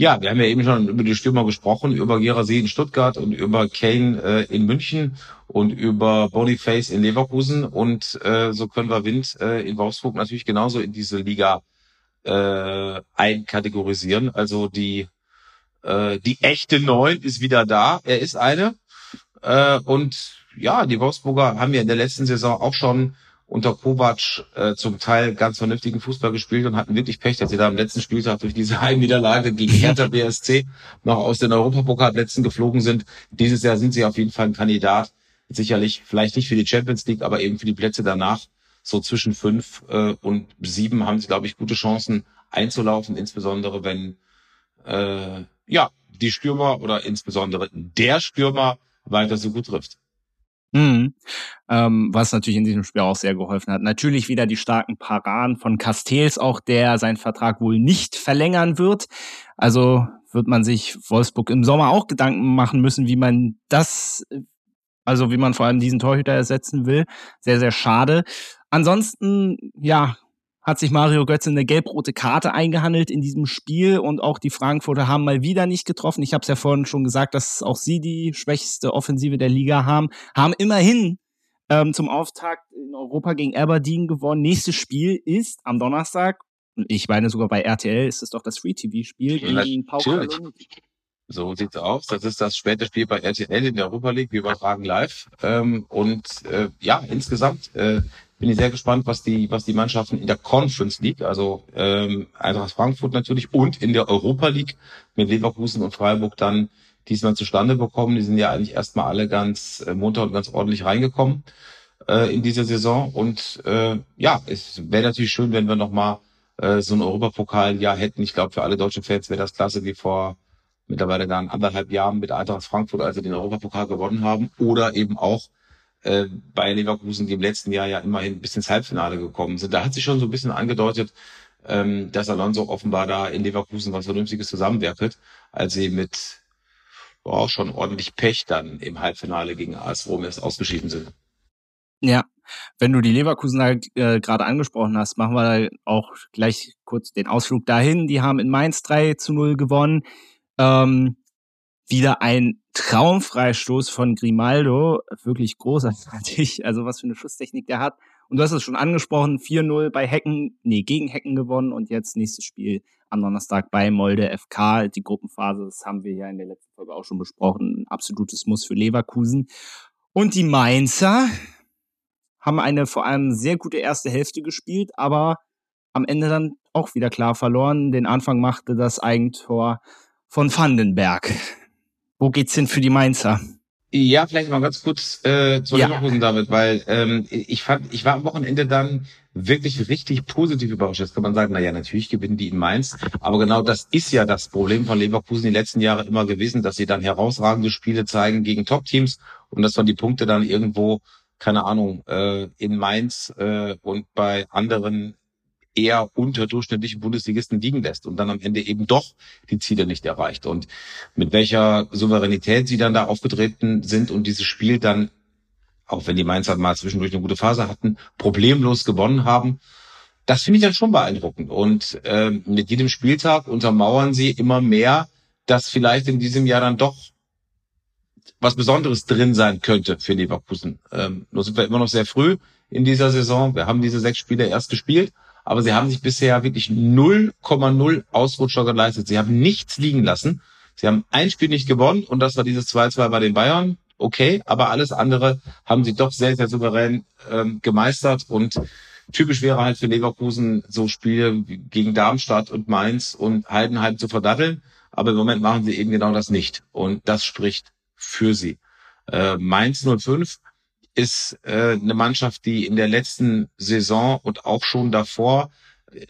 Ja, wir haben ja eben schon über die Stürmer gesprochen, über Gerasi in Stuttgart und über Kane äh, in München und über Boniface in Leverkusen und äh, so können wir Wind äh, in Wolfsburg natürlich genauso in diese Liga äh, einkategorisieren. Also die äh, die echte Neun ist wieder da. Er ist eine äh, und ja, die Wolfsburger haben ja in der letzten Saison auch schon unter Kovac äh, zum Teil ganz vernünftigen Fußball gespielt und hatten wirklich Pech, dass sie da am letzten Spieltag durch diese Heimniederlage gegen Hertha BSC noch aus den Europapokalplätzen geflogen sind. Dieses Jahr sind sie auf jeden Fall ein Kandidat. Sicherlich vielleicht nicht für die Champions League, aber eben für die Plätze danach. So zwischen fünf äh, und sieben haben sie, glaube ich, gute Chancen einzulaufen, insbesondere wenn äh, ja die Stürmer oder insbesondere der Stürmer weiter so gut trifft. Mhm. Ähm, was natürlich in diesem Spiel auch sehr geholfen hat. Natürlich wieder die starken Paraden von Castells, auch der seinen Vertrag wohl nicht verlängern wird. Also wird man sich Wolfsburg im Sommer auch Gedanken machen müssen, wie man das, also wie man vor allem diesen Torhüter ersetzen will. Sehr, sehr schade. Ansonsten, ja, hat sich Mario Götze eine gelb-rote Karte eingehandelt in diesem Spiel und auch die Frankfurter haben mal wieder nicht getroffen. Ich habe es ja vorhin schon gesagt, dass auch sie die schwächste Offensive der Liga haben, haben immerhin ähm, zum Auftakt in Europa gegen Aberdeen gewonnen. Nächstes Spiel ist am Donnerstag. Ich meine sogar bei RTL ist es doch das Free-TV-Spiel gegen Pau so sieht's aus. Das ist das späte Spiel bei RTL in der Europa League. Wir übertragen live. Ähm, und äh, ja, insgesamt äh, bin ich sehr gespannt, was die, was die Mannschaften in der Conference League, also ähm, Eintracht Frankfurt natürlich und in der Europa League mit Leverkusen und Freiburg dann diesmal zustande bekommen. Die sind ja eigentlich erstmal alle ganz äh, munter und ganz ordentlich reingekommen äh, in dieser Saison. Und äh, ja, es wäre natürlich schön, wenn wir nochmal äh, so ein Europapokal ja hätten. Ich glaube, für alle deutschen Fans wäre das klasse wie vor mittlerweile dann anderthalb Jahren mit Eintracht Frankfurt, als sie den Europapokal gewonnen haben. Oder eben auch äh, bei Leverkusen, die im letzten Jahr ja immerhin bis ins Halbfinale gekommen sind. Da hat sich schon so ein bisschen angedeutet, ähm, dass Alonso offenbar da in Leverkusen was Vernünftiges zusammenwerkelt, als sie mit oh, schon ordentlich Pech dann im Halbfinale gegen AS Rom erst ausgeschieden sind. Ja, wenn du die Leverkusen äh, gerade angesprochen hast, machen wir auch gleich kurz den Ausflug dahin. Die haben in Mainz 3 zu 0 gewonnen. Ähm, wieder ein Traumfreistoß von Grimaldo, wirklich großartig, also was für eine Schusstechnik der hat. Und du hast es schon angesprochen, 4-0 bei Hecken, nee, gegen Hecken gewonnen und jetzt nächstes Spiel am Donnerstag bei Molde FK. Die Gruppenphase, das haben wir ja in der letzten Folge auch schon besprochen, ein absolutes Muss für Leverkusen. Und die Mainzer haben eine vor allem sehr gute erste Hälfte gespielt, aber am Ende dann auch wieder klar verloren. Den Anfang machte das Eigentor von Vandenberg. Wo geht's denn für die Mainzer? Ja, vielleicht mal ganz kurz äh, zu ja. Leverkusen damit, weil ähm, ich fand, ich war am Wochenende dann wirklich richtig positiv überrascht. Jetzt kann man sagen, na ja, natürlich gewinnen die in Mainz, aber genau das ist ja das Problem von Leverkusen die letzten Jahre immer gewesen, dass sie dann herausragende Spiele zeigen gegen Top-Teams und dass man die Punkte dann irgendwo keine Ahnung, äh, in Mainz äh, und bei anderen eher unterdurchschnittlichen Bundesligisten liegen lässt und dann am Ende eben doch die Ziele nicht erreicht. Und mit welcher Souveränität sie dann da aufgetreten sind und dieses Spiel dann, auch wenn die Mainzer mal zwischendurch eine gute Phase hatten, problemlos gewonnen haben, das finde ich dann schon beeindruckend. Und äh, mit jedem Spieltag untermauern sie immer mehr, dass vielleicht in diesem Jahr dann doch was Besonderes drin sein könnte für Leverkusen. Ähm, nur sind wir immer noch sehr früh in dieser Saison. Wir haben diese sechs Spiele erst gespielt aber sie haben sich bisher wirklich 0,0 Ausrutscher geleistet. Sie haben nichts liegen lassen. Sie haben ein Spiel nicht gewonnen und das war dieses 2-2 bei den Bayern. Okay, aber alles andere haben sie doch sehr, sehr souverän ähm, gemeistert und typisch wäre halt für Leverkusen so Spiele gegen Darmstadt und Mainz und Heidenheim zu verdatteln. Aber im Moment machen sie eben genau das nicht. Und das spricht für sie. Äh, Mainz 05 ist äh, eine Mannschaft, die in der letzten Saison und auch schon davor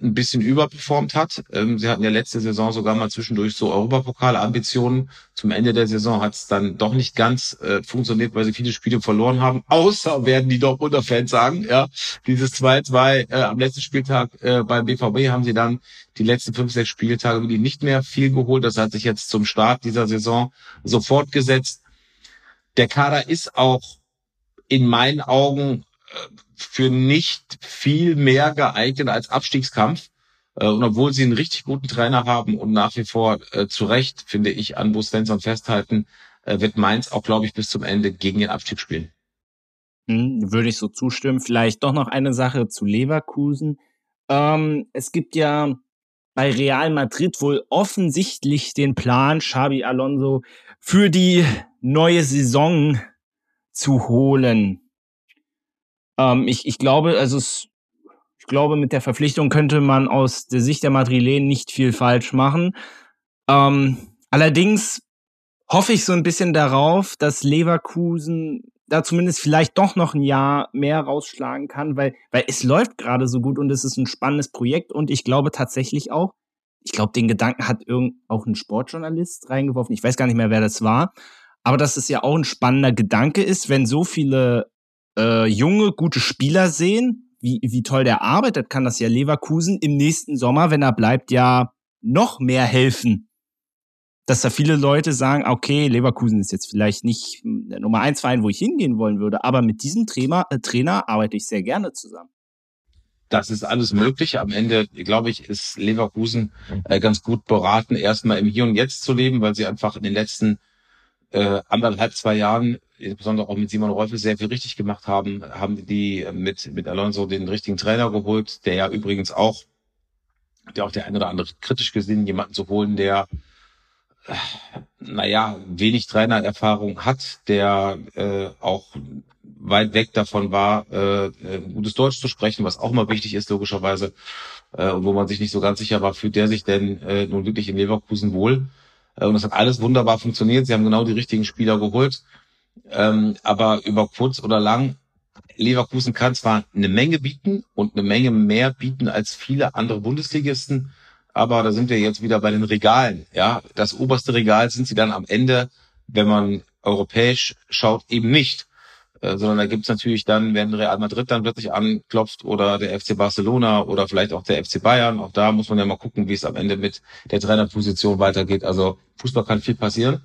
ein bisschen überperformt hat. Ähm, sie hatten ja letzte Saison sogar mal zwischendurch so Europapokal-Ambitionen. Zum Ende der Saison hat es dann doch nicht ganz äh, funktioniert, weil sie viele Spiele verloren haben. Außer werden die Dortmunder Fans sagen, ja, dieses 2-2 äh, am letzten Spieltag äh, beim BVB haben sie dann die letzten fünf, sechs Spieltage wirklich nicht mehr viel geholt. Das hat sich jetzt zum Start dieser Saison so fortgesetzt. Der Kader ist auch in meinen Augen äh, für nicht viel mehr geeignet als Abstiegskampf. Äh, und obwohl sie einen richtig guten Trainer haben und nach wie vor äh, zu Recht, finde ich, an Bo Svensson festhalten, äh, wird Mainz auch, glaube ich, bis zum Ende gegen den Abstieg spielen. Hm, würde ich so zustimmen. Vielleicht doch noch eine Sache zu Leverkusen. Ähm, es gibt ja bei Real Madrid wohl offensichtlich den Plan, Xabi Alonso für die neue Saison zu holen. Ähm, ich, ich glaube, also es, ich glaube, mit der Verpflichtung könnte man aus der Sicht der Madrilen nicht viel falsch machen. Ähm, allerdings hoffe ich so ein bisschen darauf, dass Leverkusen da zumindest vielleicht doch noch ein Jahr mehr rausschlagen kann, weil, weil es läuft gerade so gut und es ist ein spannendes Projekt und ich glaube tatsächlich auch, ich glaube, den Gedanken hat irgend auch ein Sportjournalist reingeworfen. Ich weiß gar nicht mehr, wer das war. Aber dass es ja auch ein spannender Gedanke ist, wenn so viele äh, junge, gute Spieler sehen, wie, wie toll der arbeitet, kann das ja Leverkusen im nächsten Sommer, wenn er bleibt, ja noch mehr helfen. Dass da viele Leute sagen, okay, Leverkusen ist jetzt vielleicht nicht der Nummer eins Verein, wo ich hingehen wollen würde, aber mit diesem Trainer, äh, Trainer arbeite ich sehr gerne zusammen. Das ist alles möglich. Am Ende, glaube ich, ist Leverkusen äh, ganz gut beraten, erstmal im Hier und Jetzt zu leben, weil sie einfach in den letzten äh, anderthalb, zwei Jahren, insbesondere auch mit Simon Rolfe, sehr viel richtig gemacht haben. Haben die mit, mit Alonso den richtigen Trainer geholt, der ja übrigens auch, der auch der eine oder andere kritisch gesehen, jemanden zu holen, der äh, naja, wenig Trainererfahrung hat, der äh, auch weit weg davon war, äh, äh, gutes Deutsch zu sprechen, was auch mal wichtig ist, logischerweise, äh, und wo man sich nicht so ganz sicher war, fühlt der sich denn äh, nun wirklich in Leverkusen wohl. Äh, und das hat alles wunderbar funktioniert. Sie haben genau die richtigen Spieler geholt. Ähm, aber über kurz oder lang, Leverkusen kann zwar eine Menge bieten und eine Menge mehr bieten als viele andere Bundesligisten, aber da sind wir jetzt wieder bei den Regalen. Ja, das oberste Regal sind sie dann am Ende, wenn man europäisch schaut, eben nicht. Äh, sondern da gibt's natürlich dann, wenn Real Madrid dann plötzlich anklopft oder der FC Barcelona oder vielleicht auch der FC Bayern, auch da muss man ja mal gucken, wie es am Ende mit der Trainerposition weitergeht. Also Fußball kann viel passieren.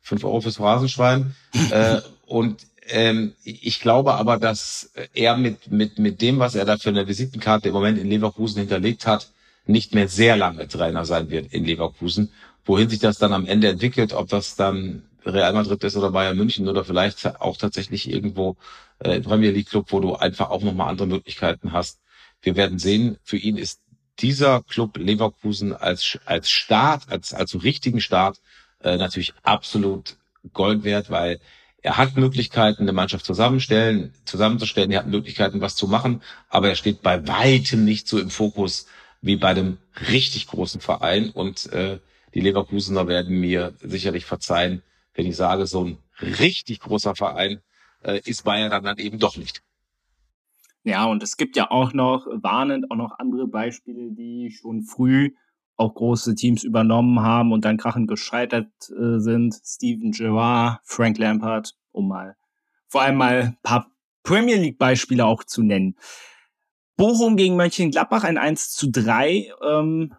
Fünf Euro fürs Rasenschwein. äh, und ähm, ich glaube aber, dass er mit, mit, mit dem, was er da für eine Visitenkarte im Moment in Leverkusen hinterlegt hat, nicht mehr sehr lange Trainer sein wird in Leverkusen. Wohin sich das dann am Ende entwickelt, ob das dann Real Madrid ist oder Bayern München oder vielleicht auch tatsächlich irgendwo äh, Premier League Club, wo du einfach auch nochmal andere Möglichkeiten hast. Wir werden sehen, für ihn ist dieser Club Leverkusen als, als Start, als, als richtigen Start äh, natürlich absolut Gold wert, weil er hat Möglichkeiten, eine Mannschaft zusammenstellen, zusammenzustellen, er hat Möglichkeiten, was zu machen, aber er steht bei weitem nicht so im Fokus wie bei dem richtig großen Verein. Und äh, die Leverkusener werden mir sicherlich verzeihen, wenn ich sage, so ein richtig großer Verein äh, ist Bayern dann, dann eben doch nicht. Ja, und es gibt ja auch noch, warnend, auch noch andere Beispiele, die schon früh auch große Teams übernommen haben und dann krachend gescheitert äh, sind. Steven Gerrard, Frank Lampard, um mal vor allem mal ein paar Premier League Beispiele auch zu nennen. Bochum gegen Mönchengladbach ein 1 zu 3. Ähm,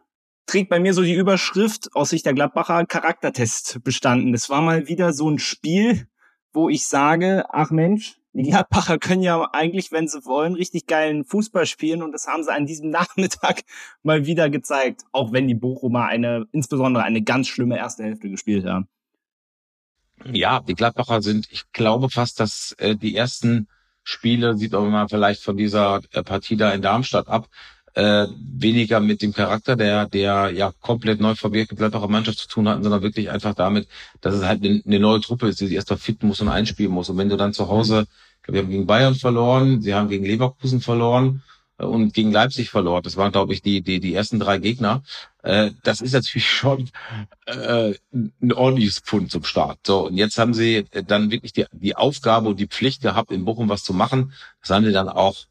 trägt bei mir so die Überschrift aus Sicht der Gladbacher Charaktertest bestanden. Es war mal wieder so ein Spiel, wo ich sage, ach Mensch, die Gladbacher können ja eigentlich, wenn sie wollen, richtig geilen Fußball spielen und das haben sie an diesem Nachmittag mal wieder gezeigt, auch wenn die Bochumer eine, insbesondere eine ganz schlimme erste Hälfte gespielt haben. Ja, die Gladbacher sind, ich glaube fast, dass äh, die ersten Spiele, sieht man mal vielleicht von dieser äh, Partie da in Darmstadt ab, äh, weniger mit dem Charakter der, der ja komplett neu verwirklichter Mannschaft zu tun hatten, sondern wirklich einfach damit, dass es halt eine, eine neue Truppe ist, die sich erstmal fit muss und einspielen muss. Und wenn du dann zu Hause, wir haben gegen Bayern verloren, sie haben gegen Leverkusen verloren äh, und gegen Leipzig verloren. Das waren, glaube ich, die, die, die ersten drei Gegner. Äh, das ist natürlich schon äh, ein ordentliches Pfund zum Start. So, und jetzt haben sie dann wirklich die, die Aufgabe und die Pflicht gehabt, in Bochum was zu machen. Das haben sie dann auch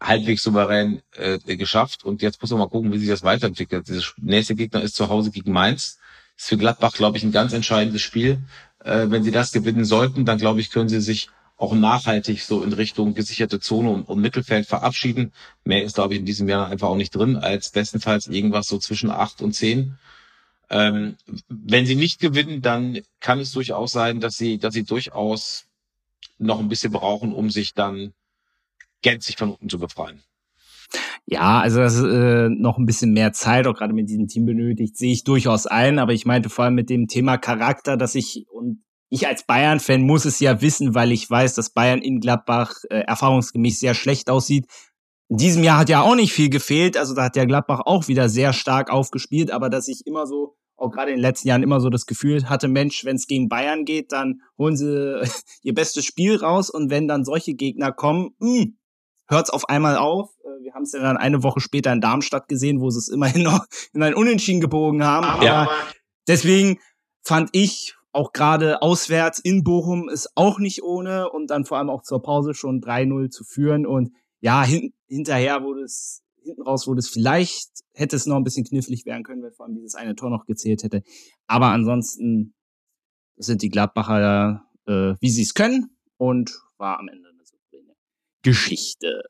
halbwegs souverän äh, geschafft. Und jetzt muss man mal gucken, wie sich das weiterentwickelt. Der nächste Gegner ist zu Hause gegen Mainz. Ist für Gladbach, glaube ich, ein ganz entscheidendes Spiel. Äh, wenn sie das gewinnen sollten, dann glaube ich, können sie sich auch nachhaltig so in Richtung gesicherte Zone und, und Mittelfeld verabschieden. Mehr ist, glaube ich, in diesem Jahr einfach auch nicht drin, als bestenfalls irgendwas so zwischen acht und zehn. Ähm, wenn sie nicht gewinnen, dann kann es durchaus sein, dass sie, dass sie durchaus noch ein bisschen brauchen, um sich dann gänzlich von unten zu befreien. Ja, also dass äh, noch ein bisschen mehr Zeit auch gerade mit diesem Team benötigt, sehe ich durchaus ein. Aber ich meinte vor allem mit dem Thema Charakter, dass ich und ich als Bayern-Fan muss es ja wissen, weil ich weiß, dass Bayern in Gladbach äh, erfahrungsgemäß sehr schlecht aussieht. In diesem Jahr hat ja auch nicht viel gefehlt, also da hat der Gladbach auch wieder sehr stark aufgespielt, aber dass ich immer so auch gerade in den letzten Jahren immer so das Gefühl hatte, Mensch, wenn es gegen Bayern geht, dann holen sie ihr bestes Spiel raus und wenn dann solche Gegner kommen, mh, hm, hört es auf einmal auf. Äh, wir haben es ja dann eine Woche später in Darmstadt gesehen, wo sie es immerhin noch in ein Unentschieden gebogen haben. Ja. Aber deswegen fand ich auch gerade auswärts in Bochum ist auch nicht ohne und dann vor allem auch zur Pause schon 3-0 zu führen und ja, hin, hinterher wurde es, hinten raus wurde es vielleicht, hätte es noch ein bisschen knifflig werden können, wenn vor allem dieses eine Tor noch gezählt hätte. Aber ansonsten sind die Gladbacher, äh, wie sie es können und war am Ende Geschichte.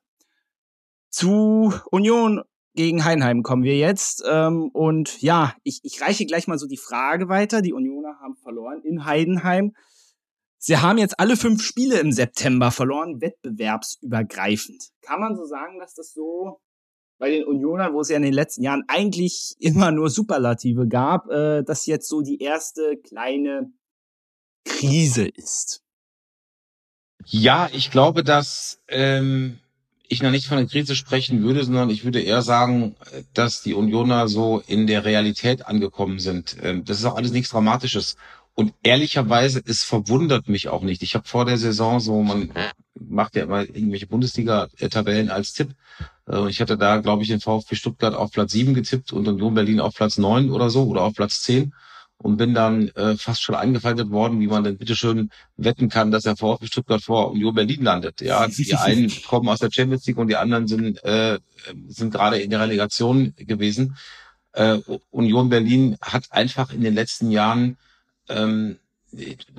Zu Union gegen Heinheim kommen wir jetzt. Ähm, und ja, ich, ich reiche gleich mal so die Frage weiter. Die Unioner haben verloren in Heidenheim. Sie haben jetzt alle fünf Spiele im September verloren, wettbewerbsübergreifend. Kann man so sagen, dass das so bei den Unionern, wo es ja in den letzten Jahren eigentlich immer nur Superlative gab, äh, dass jetzt so die erste kleine Krise ist? Ja, ich glaube, dass ähm, ich noch nicht von einer Krise sprechen würde, sondern ich würde eher sagen, dass die Unioner so in der Realität angekommen sind. Ähm, das ist auch alles nichts Dramatisches. Und ehrlicherweise, es verwundert mich auch nicht. Ich habe vor der Saison so, man macht ja immer irgendwelche Bundesliga-Tabellen als Tipp. Äh, ich hatte da, glaube ich, den VfB Stuttgart auf Platz sieben getippt und Union Berlin auf Platz neun oder so oder auf Platz zehn und bin dann äh, fast schon eingefaltet worden, wie man denn bitteschön wetten kann, dass der VfB Stuttgart vor Union Berlin landet. Ja, die einen kommen aus der Champions League und die anderen sind äh, sind gerade in der Relegation gewesen. Äh, Union Berlin hat einfach in den letzten Jahren ähm,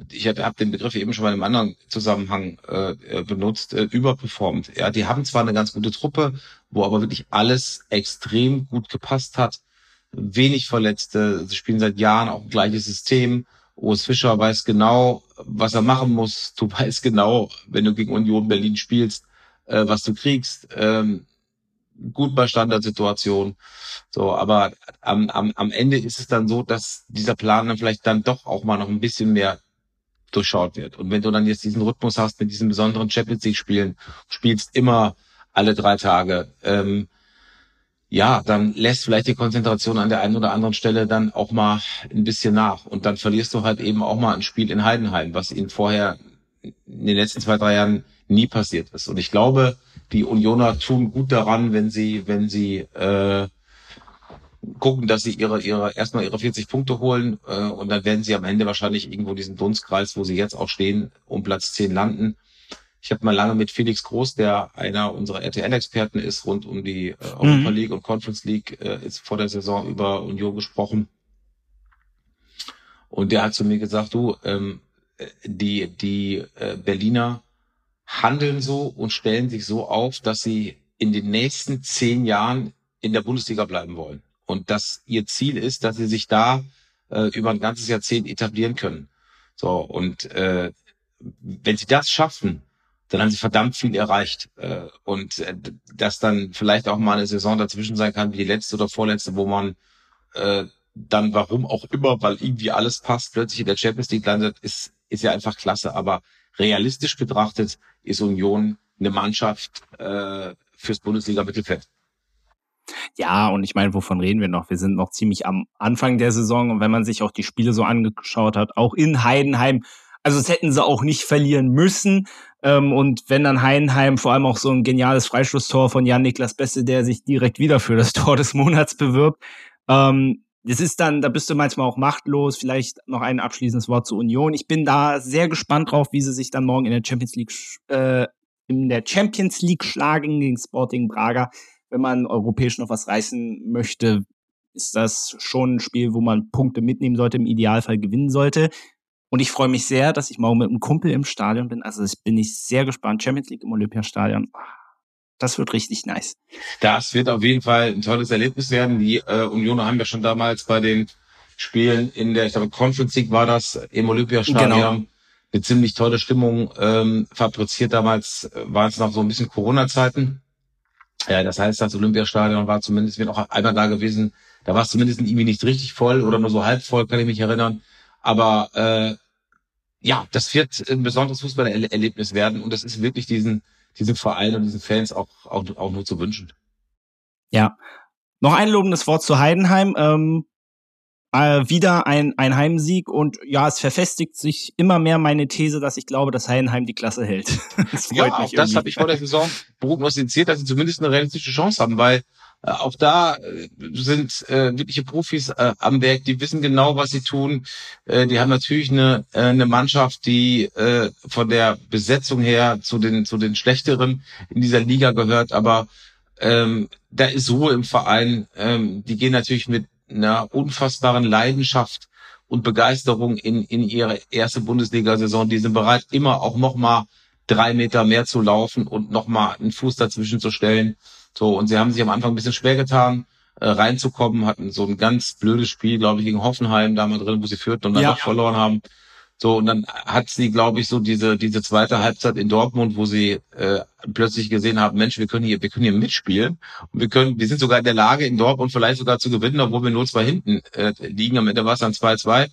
ich habe den Begriff eben schon mal in einem anderen Zusammenhang äh, benutzt, äh, überperformt. Ja, die haben zwar eine ganz gute Truppe, wo aber wirklich alles extrem gut gepasst hat wenig Verletzte. Sie spielen seit Jahren auch ein gleiches System. Urs Fischer weiß genau, was er machen muss. Du weißt genau, wenn du gegen Union Berlin spielst, äh, was du kriegst. Ähm, gut bei Standardsituationen. So, aber am, am, am Ende ist es dann so, dass dieser Plan dann vielleicht dann doch auch mal noch ein bisschen mehr durchschaut wird. Und wenn du dann jetzt diesen Rhythmus hast mit diesen besonderen Champions League Spielen, spielst immer alle drei Tage, ähm, ja, dann lässt vielleicht die Konzentration an der einen oder anderen Stelle dann auch mal ein bisschen nach. Und dann verlierst du halt eben auch mal ein Spiel in Heidenheim, was ihnen vorher in den letzten zwei, drei Jahren nie passiert ist. Und ich glaube, die Unioner tun gut daran, wenn sie, wenn sie äh, gucken, dass sie ihre, ihre erstmal ihre 40 Punkte holen äh, und dann werden sie am Ende wahrscheinlich irgendwo diesen Dunstkreis, wo sie jetzt auch stehen, um Platz 10 landen. Ich habe mal lange mit Felix Groß, der einer unserer RTL-Experten ist, rund um die äh, Europa mhm. League und Conference League, äh, ist vor der Saison über Union gesprochen. Und der hat zu mir gesagt, du, ähm, die, die äh, Berliner handeln so und stellen sich so auf, dass sie in den nächsten zehn Jahren in der Bundesliga bleiben wollen. Und dass ihr Ziel ist, dass sie sich da äh, über ein ganzes Jahrzehnt etablieren können. So, und äh, wenn sie das schaffen, dann haben sie verdammt viel erreicht. Äh, und äh, dass dann vielleicht auch mal eine Saison dazwischen sein kann, wie die letzte oder vorletzte, wo man äh, dann warum auch immer, weil irgendwie alles passt, plötzlich in der Champions League landet, ist, ist ja einfach klasse. Aber realistisch betrachtet ist Union eine Mannschaft fürs Bundesliga-Mittelfeld. Ja, und ich meine, wovon reden wir noch? Wir sind noch ziemlich am Anfang der Saison und wenn man sich auch die Spiele so angeschaut hat, auch in Heidenheim, also es hätten sie auch nicht verlieren müssen. Ähm, und wenn dann Heidenheim vor allem auch so ein geniales Freistoßtor von Jan-Niklas Besse, der sich direkt wieder für das Tor des Monats bewirbt, ähm, das ist dann, da bist du manchmal auch machtlos. Vielleicht noch ein abschließendes Wort zur Union. Ich bin da sehr gespannt drauf, wie sie sich dann morgen in der Champions League, äh, in der Champions League schlagen gegen Sporting Braga. Wenn man europäisch noch was reißen möchte, ist das schon ein Spiel, wo man Punkte mitnehmen sollte, im Idealfall gewinnen sollte. Und ich freue mich sehr, dass ich morgen mit einem Kumpel im Stadion bin. Also ich bin ich sehr gespannt. Champions League im Olympiastadion. Das wird richtig nice. Das wird auf jeden Fall ein tolles Erlebnis werden. Die äh, Unioner haben ja schon damals bei den Spielen in der, ich glaube, Conference League war das im Olympiastadion. Genau. Eine ziemlich tolle Stimmung ähm, fabriziert. Damals äh, waren es noch so ein bisschen Corona-Zeiten. Ja, das heißt, das Olympiastadion war zumindest, wird auch einmal da gewesen. Da war es zumindest irgendwie nicht richtig voll oder nur so halb voll, kann ich mich erinnern. Aber äh, ja, das wird ein besonderes Fußballerlebnis werden und das ist wirklich diesen, diesem Verein und diesen Fans auch, auch, auch nur zu wünschen. Ja. Noch ein lobendes Wort zu Heidenheim. Ähm, äh, wieder ein, ein Heimsieg und ja, es verfestigt sich immer mehr meine These, dass ich glaube, dass Heidenheim die Klasse hält. das freut ja, mich auch das habe ich vor der Saison prognostiziert, dass sie zumindest eine realistische Chance haben, weil auch da äh, sind äh, wirkliche Profis äh, am Werk, die wissen genau, was sie tun. Äh, die haben natürlich eine, äh, eine Mannschaft, die äh, von der Besetzung her zu den, zu den Schlechteren in dieser Liga gehört, aber ähm, da ist Ruhe im Verein. Ähm, die gehen natürlich mit einer unfassbaren Leidenschaft und Begeisterung in, in ihre erste Bundesliga-Saison. Die sind bereit, immer auch nochmal drei Meter mehr zu laufen und nochmal einen Fuß dazwischen zu stellen. So, und sie haben sich am Anfang ein bisschen schwer getan, äh, reinzukommen, hatten so ein ganz blödes Spiel, glaube ich, gegen Hoffenheim da mal drin, wo sie führten und dann ja. noch verloren haben. So, und dann hat sie, glaube ich, so diese, diese zweite Halbzeit in Dortmund, wo sie äh, plötzlich gesehen haben, Mensch, wir können hier, wir können hier mitspielen. Und wir können, wir sind sogar in der Lage, in Dortmund vielleicht sogar zu gewinnen, obwohl wir nur zwei hinten äh, liegen. Am Ende war es dann 2-2.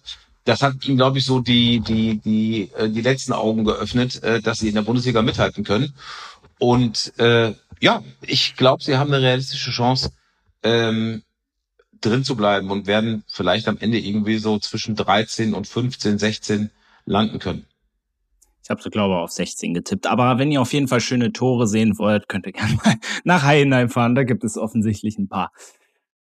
Das hat ihnen, glaube ich, so die, die, die, äh, die letzten Augen geöffnet, äh, dass sie in der Bundesliga mithalten können. Und äh, ja, ich glaube, sie haben eine realistische Chance, ähm, drin zu bleiben und werden vielleicht am Ende irgendwie so zwischen 13 und 15, 16 landen können. Ich habe so glaube auf 16 getippt. Aber wenn ihr auf jeden Fall schöne Tore sehen wollt, könnt ihr gerne mal nach Heidenheim fahren. Da gibt es offensichtlich ein paar.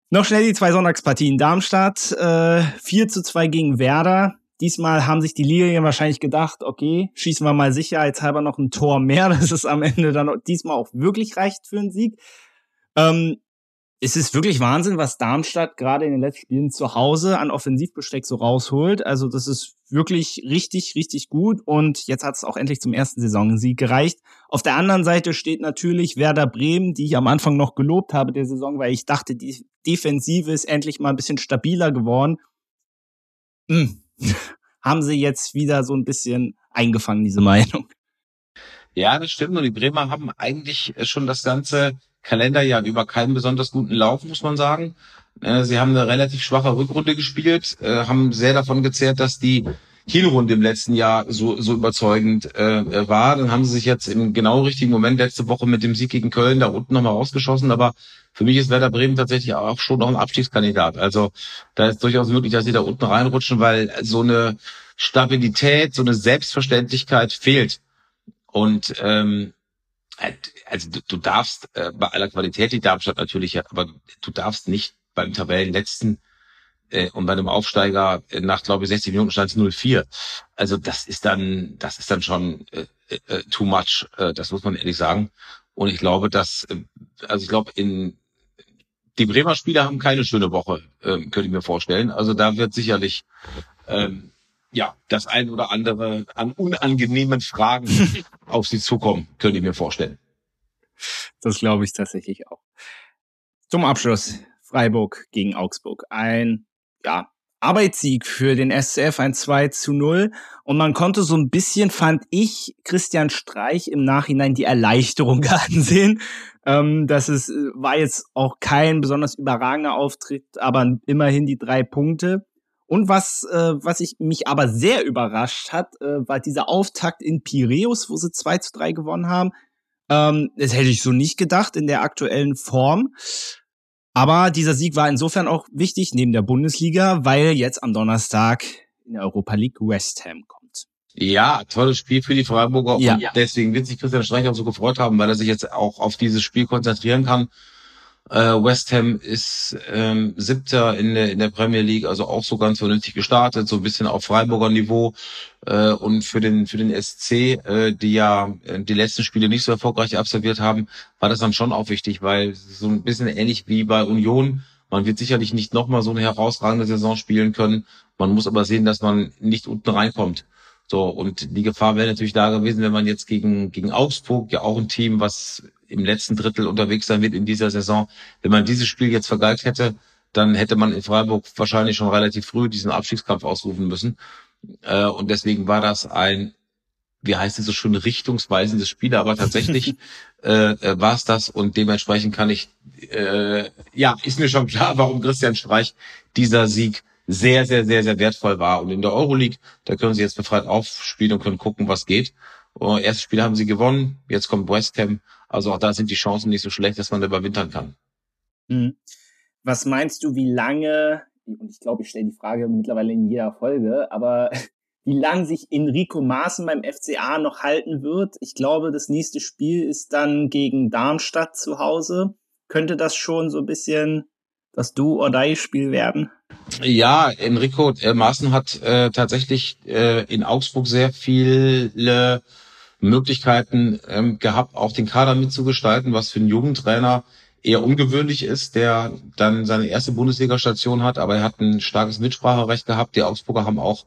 Noch schnell die zwei Sonntagspartien. Darmstadt äh, 4 zu 2 gegen Werder. Diesmal haben sich die Lilien wahrscheinlich gedacht, okay, schießen wir mal sicherheitshalber noch ein Tor mehr, dass es am Ende dann diesmal auch wirklich reicht für einen Sieg. Ähm, es ist wirklich Wahnsinn, was Darmstadt gerade in den letzten Spielen zu Hause an Offensivbesteck so rausholt. Also das ist wirklich richtig, richtig gut. Und jetzt hat es auch endlich zum ersten Saisonsieg gereicht. Auf der anderen Seite steht natürlich Werder Bremen, die ich am Anfang noch gelobt habe der Saison, weil ich dachte, die Defensive ist endlich mal ein bisschen stabiler geworden. Hm. Haben sie jetzt wieder so ein bisschen eingefangen, diese Meinung. Ja, das stimmt. Und die Bremer haben eigentlich schon das Ganze Kalenderjahr über keinen besonders guten Lauf, muss man sagen. Äh, sie haben eine relativ schwache Rückrunde gespielt, äh, haben sehr davon gezehrt, dass die Hinrunde im letzten Jahr so, so überzeugend äh, war. Dann haben sie sich jetzt im genau richtigen Moment letzte Woche mit dem Sieg gegen Köln da unten nochmal rausgeschossen. Aber für mich ist Werder Bremen tatsächlich auch schon noch ein Abstiegskandidat. Also da ist durchaus möglich, dass sie da unten reinrutschen, weil so eine Stabilität, so eine Selbstverständlichkeit fehlt. Und ähm, also du, du darfst äh, bei aller Qualität die Darmstadt natürlich, aber du darfst nicht beim Tabellenletzten äh, und bei einem Aufsteiger äh, nach glaube ich 60 Minuten stand es 0-4. Also das ist dann das ist dann schon äh, äh, too much, äh, das muss man ehrlich sagen. Und ich glaube, dass äh, also ich glaube in die Bremer Spieler haben keine schöne Woche, äh, könnte ich mir vorstellen. Also da wird sicherlich ähm, ja, das ein oder andere an unangenehmen Fragen auf sie zukommen, könnte ich mir vorstellen. Das glaube ich tatsächlich auch. Zum Abschluss Freiburg gegen Augsburg. Ein, ja, Arbeitssieg für den SCF, ein 2 zu 0. Und man konnte so ein bisschen, fand ich, Christian Streich im Nachhinein die Erleichterung ansehen. Ähm, das ist, war jetzt auch kein besonders überragender Auftritt, aber immerhin die drei Punkte. Und was, äh, was ich mich aber sehr überrascht hat, äh, war dieser Auftakt in Piräus, wo sie 2 zu 3 gewonnen haben. Ähm, das hätte ich so nicht gedacht in der aktuellen Form. Aber dieser Sieg war insofern auch wichtig neben der Bundesliga, weil jetzt am Donnerstag in der Europa League West Ham kommt. Ja, tolles Spiel für die Freiburger. Ja. Und deswegen wird sich Christian Streich auch so gefreut haben, weil er sich jetzt auch auf dieses Spiel konzentrieren kann. Äh, West Ham ist ähm, siebter in der, in der Premier League, also auch so ganz vernünftig gestartet, so ein bisschen auf Freiburger Niveau. Äh, und für den, für den SC, äh, die ja äh, die letzten Spiele nicht so erfolgreich absolviert haben, war das dann schon auch wichtig, weil so ein bisschen ähnlich wie bei Union, man wird sicherlich nicht nochmal so eine herausragende Saison spielen können. Man muss aber sehen, dass man nicht unten reinkommt. So, und die Gefahr wäre natürlich da gewesen, wenn man jetzt gegen, gegen Augsburg, ja auch ein Team, was im letzten Drittel unterwegs sein wird in dieser Saison. Wenn man dieses Spiel jetzt vergeigt hätte, dann hätte man in Freiburg wahrscheinlich schon relativ früh diesen Abstiegskampf ausrufen müssen. Äh, und deswegen war das ein, wie heißt es so schön, richtungsweisendes Spiel, aber tatsächlich äh, äh war es das und dementsprechend kann ich, äh, ja, ist mir schon klar, warum Christian Streich dieser Sieg sehr, sehr, sehr, sehr wertvoll war. Und in der Euroleague, da können sie jetzt befreit aufspielen und können gucken, was geht. Uh, erstes Spiel haben sie gewonnen, jetzt kommt West Ham. Also auch da sind die Chancen nicht so schlecht, dass man da überwintern kann. Mhm. Was meinst du, wie lange, und ich glaube, ich stelle die Frage mittlerweile in jeder Folge, aber wie lange sich Enrico Maaßen beim FCA noch halten wird? Ich glaube, das nächste Spiel ist dann gegen Darmstadt zu Hause könnte das schon so ein bisschen das Do-or-Die-Spiel werden? Ja, Enrico äh, Maaßen hat äh, tatsächlich äh, in Augsburg sehr viele Möglichkeiten ähm, gehabt, auch den Kader mitzugestalten, was für einen Jugendtrainer eher ungewöhnlich ist, der dann seine erste Bundesliga-Station hat, aber er hat ein starkes Mitspracherecht gehabt. Die Augsburger haben auch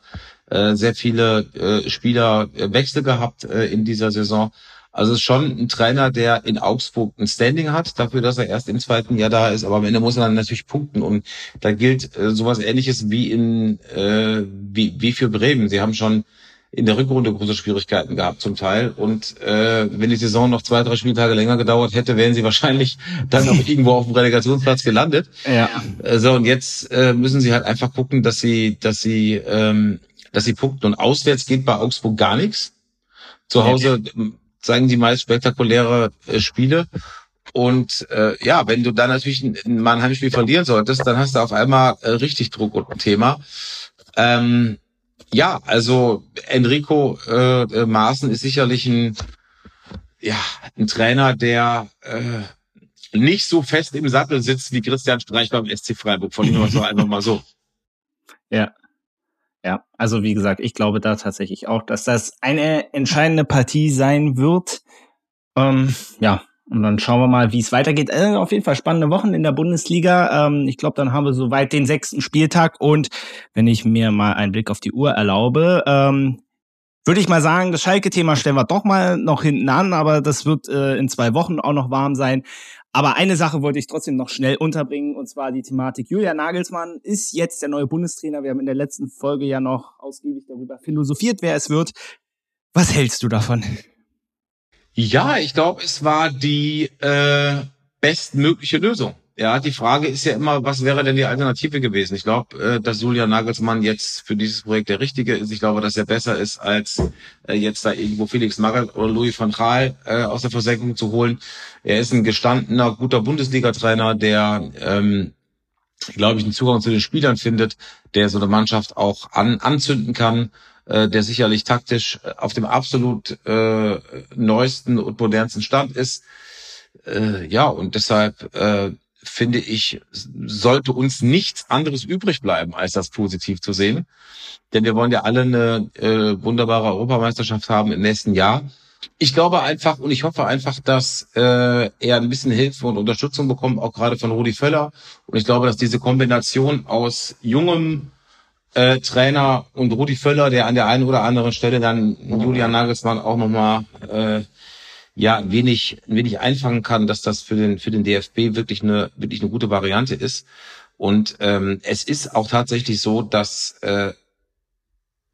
äh, sehr viele äh, Spielerwechsel gehabt äh, in dieser Saison. Also es ist schon ein Trainer, der in Augsburg ein Standing hat, dafür, dass er erst im zweiten Jahr da ist. Aber am Ende muss er dann natürlich punkten. Und da gilt äh, sowas ähnliches wie in äh, wie, wie für Bremen. Sie haben schon in der Rückrunde große Schwierigkeiten gehabt zum Teil. Und äh, wenn die Saison noch zwei, drei Spieltage länger gedauert hätte, wären sie wahrscheinlich dann noch irgendwo auf dem Relegationsplatz gelandet. Ja. Äh, so, und jetzt äh, müssen sie halt einfach gucken, dass sie, dass sie, ähm, dass sie punkten. Und auswärts geht bei Augsburg gar nichts. Zu Hause ähm, zeigen die meist spektakuläre äh, Spiele. Und äh, ja, wenn du dann natürlich mal ein Heimspiel verlieren solltest, dann hast du auf einmal äh, richtig Druck und ein Thema. Ähm, ja, also Enrico äh, äh, Maaßen ist sicherlich ein, ja, ein Trainer, der äh, nicht so fest im Sattel sitzt wie Christian Streich beim SC Freiburg. Von ihm so einfach mal so. Ja. Ja, also wie gesagt, ich glaube da tatsächlich auch, dass das eine entscheidende Partie sein wird. Ähm, ja, und dann schauen wir mal, wie es weitergeht. Äh, auf jeden Fall spannende Wochen in der Bundesliga. Ähm, ich glaube, dann haben wir soweit den sechsten Spieltag. Und wenn ich mir mal einen Blick auf die Uhr erlaube, ähm, würde ich mal sagen, das Schalke-Thema stellen wir doch mal noch hinten an, aber das wird äh, in zwei Wochen auch noch warm sein. Aber eine Sache wollte ich trotzdem noch schnell unterbringen, und zwar die Thematik. Julian Nagelsmann ist jetzt der neue Bundestrainer. Wir haben in der letzten Folge ja noch ausgiebig darüber philosophiert, wer es wird. Was hältst du davon? Ja, ich glaube, es war die äh, bestmögliche Lösung. Ja, die Frage ist ja immer, was wäre denn die Alternative gewesen? Ich glaube, äh, dass Julian Nagelsmann jetzt für dieses Projekt der Richtige ist. Ich glaube, dass er besser ist, als äh, jetzt da irgendwo Felix Magath oder Louis van Gaal äh, aus der Versenkung zu holen. Er ist ein gestandener, guter Bundesliga-Trainer, der, ähm, glaube ich, einen Zugang zu den Spielern findet, der so eine Mannschaft auch an, anzünden kann äh, der sicherlich taktisch auf dem absolut äh, neuesten und modernsten Stand ist. Äh, ja, und deshalb äh, finde ich, sollte uns nichts anderes übrig bleiben, als das positiv zu sehen. Denn wir wollen ja alle eine äh, wunderbare Europameisterschaft haben im nächsten Jahr. Ich glaube einfach und ich hoffe einfach, dass äh, er ein bisschen Hilfe und Unterstützung bekommt, auch gerade von Rudi Völler. Und ich glaube, dass diese Kombination aus jungem äh, Trainer und Rudi Völler, der an der einen oder anderen Stelle dann Julian Nagelsmann auch nochmal äh, ja wenig, wenig einfangen kann, dass das für den für den DFB wirklich eine wirklich eine gute Variante ist. Und ähm, es ist auch tatsächlich so, dass äh,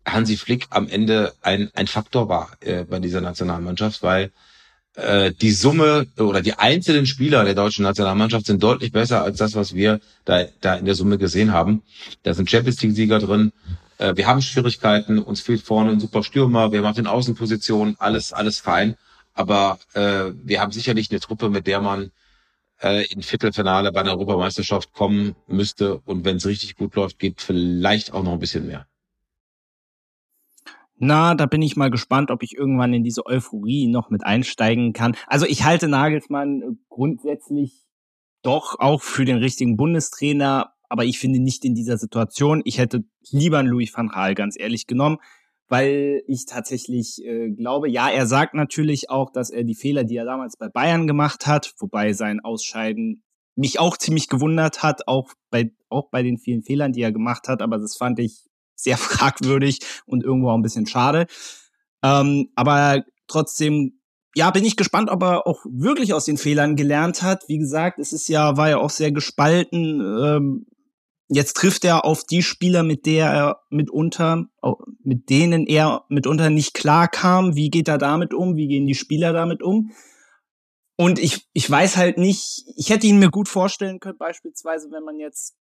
Hansi Flick am Ende ein, ein Faktor war äh, bei dieser Nationalmannschaft, weil äh, die Summe oder die einzelnen Spieler der deutschen Nationalmannschaft sind deutlich besser als das, was wir da, da in der Summe gesehen haben. Da sind Champions League-Sieger drin. Äh, wir haben Schwierigkeiten, uns fehlt vorne ein super Stürmer, wir haben auf den Außenpositionen alles, alles fein. Aber äh, wir haben sicherlich eine Truppe, mit der man äh, in Viertelfinale bei einer Europameisterschaft kommen müsste. Und wenn es richtig gut läuft, geht vielleicht auch noch ein bisschen mehr. Na, da bin ich mal gespannt, ob ich irgendwann in diese Euphorie noch mit einsteigen kann. Also ich halte Nagelsmann grundsätzlich doch auch für den richtigen Bundestrainer, aber ich finde nicht in dieser Situation. Ich hätte lieber einen Louis van Gaal ganz ehrlich genommen, weil ich tatsächlich äh, glaube, ja, er sagt natürlich auch, dass er die Fehler, die er damals bei Bayern gemacht hat, wobei sein Ausscheiden mich auch ziemlich gewundert hat, auch bei, auch bei den vielen Fehlern, die er gemacht hat, aber das fand ich sehr fragwürdig und irgendwo auch ein bisschen schade. Ähm, aber trotzdem, ja, bin ich gespannt, ob er auch wirklich aus den Fehlern gelernt hat. Wie gesagt, es ist ja, war ja auch sehr gespalten. Ähm, jetzt trifft er auf die Spieler, mit der er mitunter, mit denen er mitunter nicht klar kam. Wie geht er damit um? Wie gehen die Spieler damit um? Und ich, ich weiß halt nicht, ich hätte ihn mir gut vorstellen können, beispielsweise, wenn man jetzt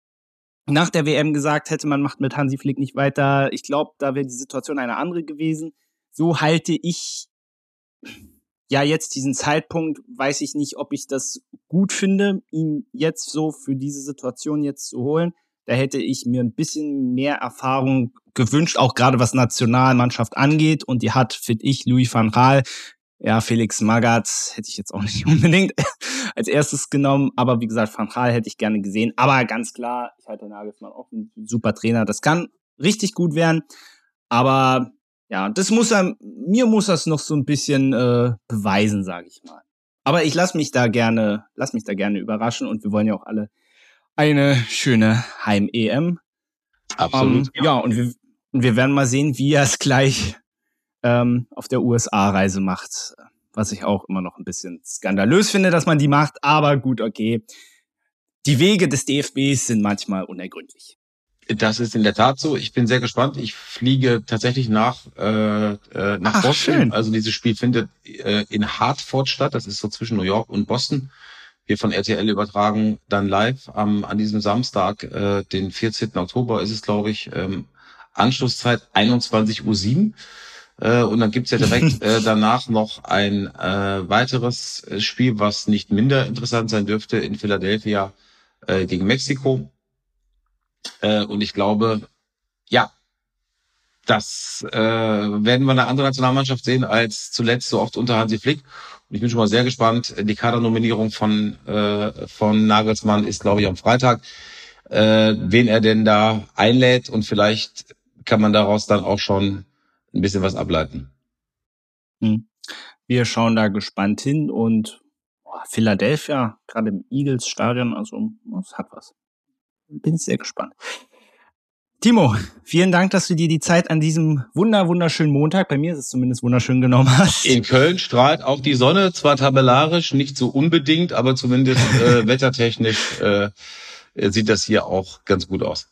nach der WM gesagt hätte, man macht mit Hansi Flick nicht weiter. Ich glaube, da wäre die Situation eine andere gewesen. So halte ich ja jetzt diesen Zeitpunkt, weiß ich nicht, ob ich das gut finde, ihn jetzt so für diese Situation jetzt zu holen. Da hätte ich mir ein bisschen mehr Erfahrung gewünscht, auch gerade was Nationalmannschaft angeht. Und die hat, finde ich, Louis van Gaal, ja, Felix Magath hätte ich jetzt auch nicht unbedingt. als erstes genommen. Aber wie gesagt, Van Gaal hätte ich gerne gesehen. Aber ganz klar, ich halte Nagelsmann auch ein super Trainer. Das kann richtig gut werden. Aber ja, das muss er, mir muss das noch so ein bisschen äh, beweisen, sage ich mal. Aber ich lass mich da gerne, lass mich da gerne überraschen und wir wollen ja auch alle eine schöne Heim-EM. Absolut. Ähm, ja, und wir, wir werden mal sehen, wie er es gleich ähm, auf der USA-Reise macht. Was ich auch immer noch ein bisschen skandalös finde, dass man die macht. Aber gut, okay. Die Wege des DFBs sind manchmal unergründlich. Das ist in der Tat so. Ich bin sehr gespannt. Ich fliege tatsächlich nach äh, äh, nach Ach, Boston. Schön. Also dieses Spiel findet äh, in Hartford statt. Das ist so zwischen New York und Boston. Wir von RTL übertragen dann live am an diesem Samstag, äh, den 14. Oktober ist es, glaube ich, ähm, Anschlusszeit 21.07 Uhr. Äh, und dann gibt's ja direkt äh, danach noch ein äh, weiteres Spiel, was nicht minder interessant sein dürfte, in Philadelphia äh, gegen Mexiko. Äh, und ich glaube, ja, das äh, werden wir eine andere Nationalmannschaft sehen als zuletzt so oft unter Hansi Flick. Und ich bin schon mal sehr gespannt. Die Kadernominierung von, äh, von Nagelsmann ist, glaube ich, am Freitag. Äh, wen er denn da einlädt und vielleicht kann man daraus dann auch schon ein bisschen was ableiten. Hm. Wir schauen da gespannt hin und boah, Philadelphia, gerade im Eagles Stadion, also das hat was bin sehr gespannt. Timo, vielen Dank, dass du dir die Zeit an diesem wunder wunderschönen Montag, bei mir ist es zumindest wunderschön genommen hast. In Köln strahlt auch die Sonne, zwar tabellarisch, nicht so unbedingt, aber zumindest äh, wettertechnisch äh, sieht das hier auch ganz gut aus.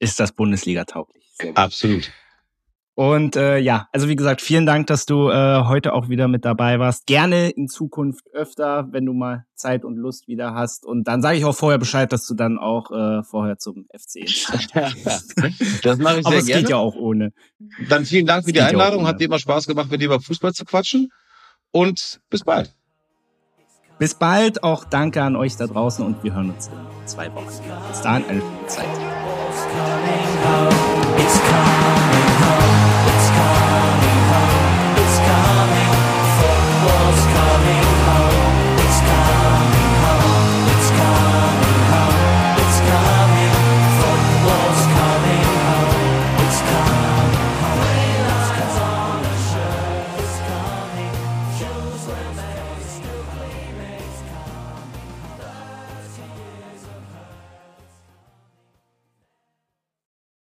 Ist das Bundesliga tauglich? Absolut. Und äh, ja, also wie gesagt, vielen Dank, dass du äh, heute auch wieder mit dabei warst. Gerne in Zukunft öfter, wenn du mal Zeit und Lust wieder hast. Und dann sage ich auch vorher Bescheid, dass du dann auch äh, vorher zum FC Das mache ich sehr Aber es gerne. geht ja auch ohne. Dann vielen Dank für die Einladung. Hat dir immer Spaß gemacht, mit dir über Fußball zu quatschen. Und bis bald. Bis bald. Auch danke an euch da draußen und wir hören uns in zwei Wochen. Bis dahin eine gute Zeit.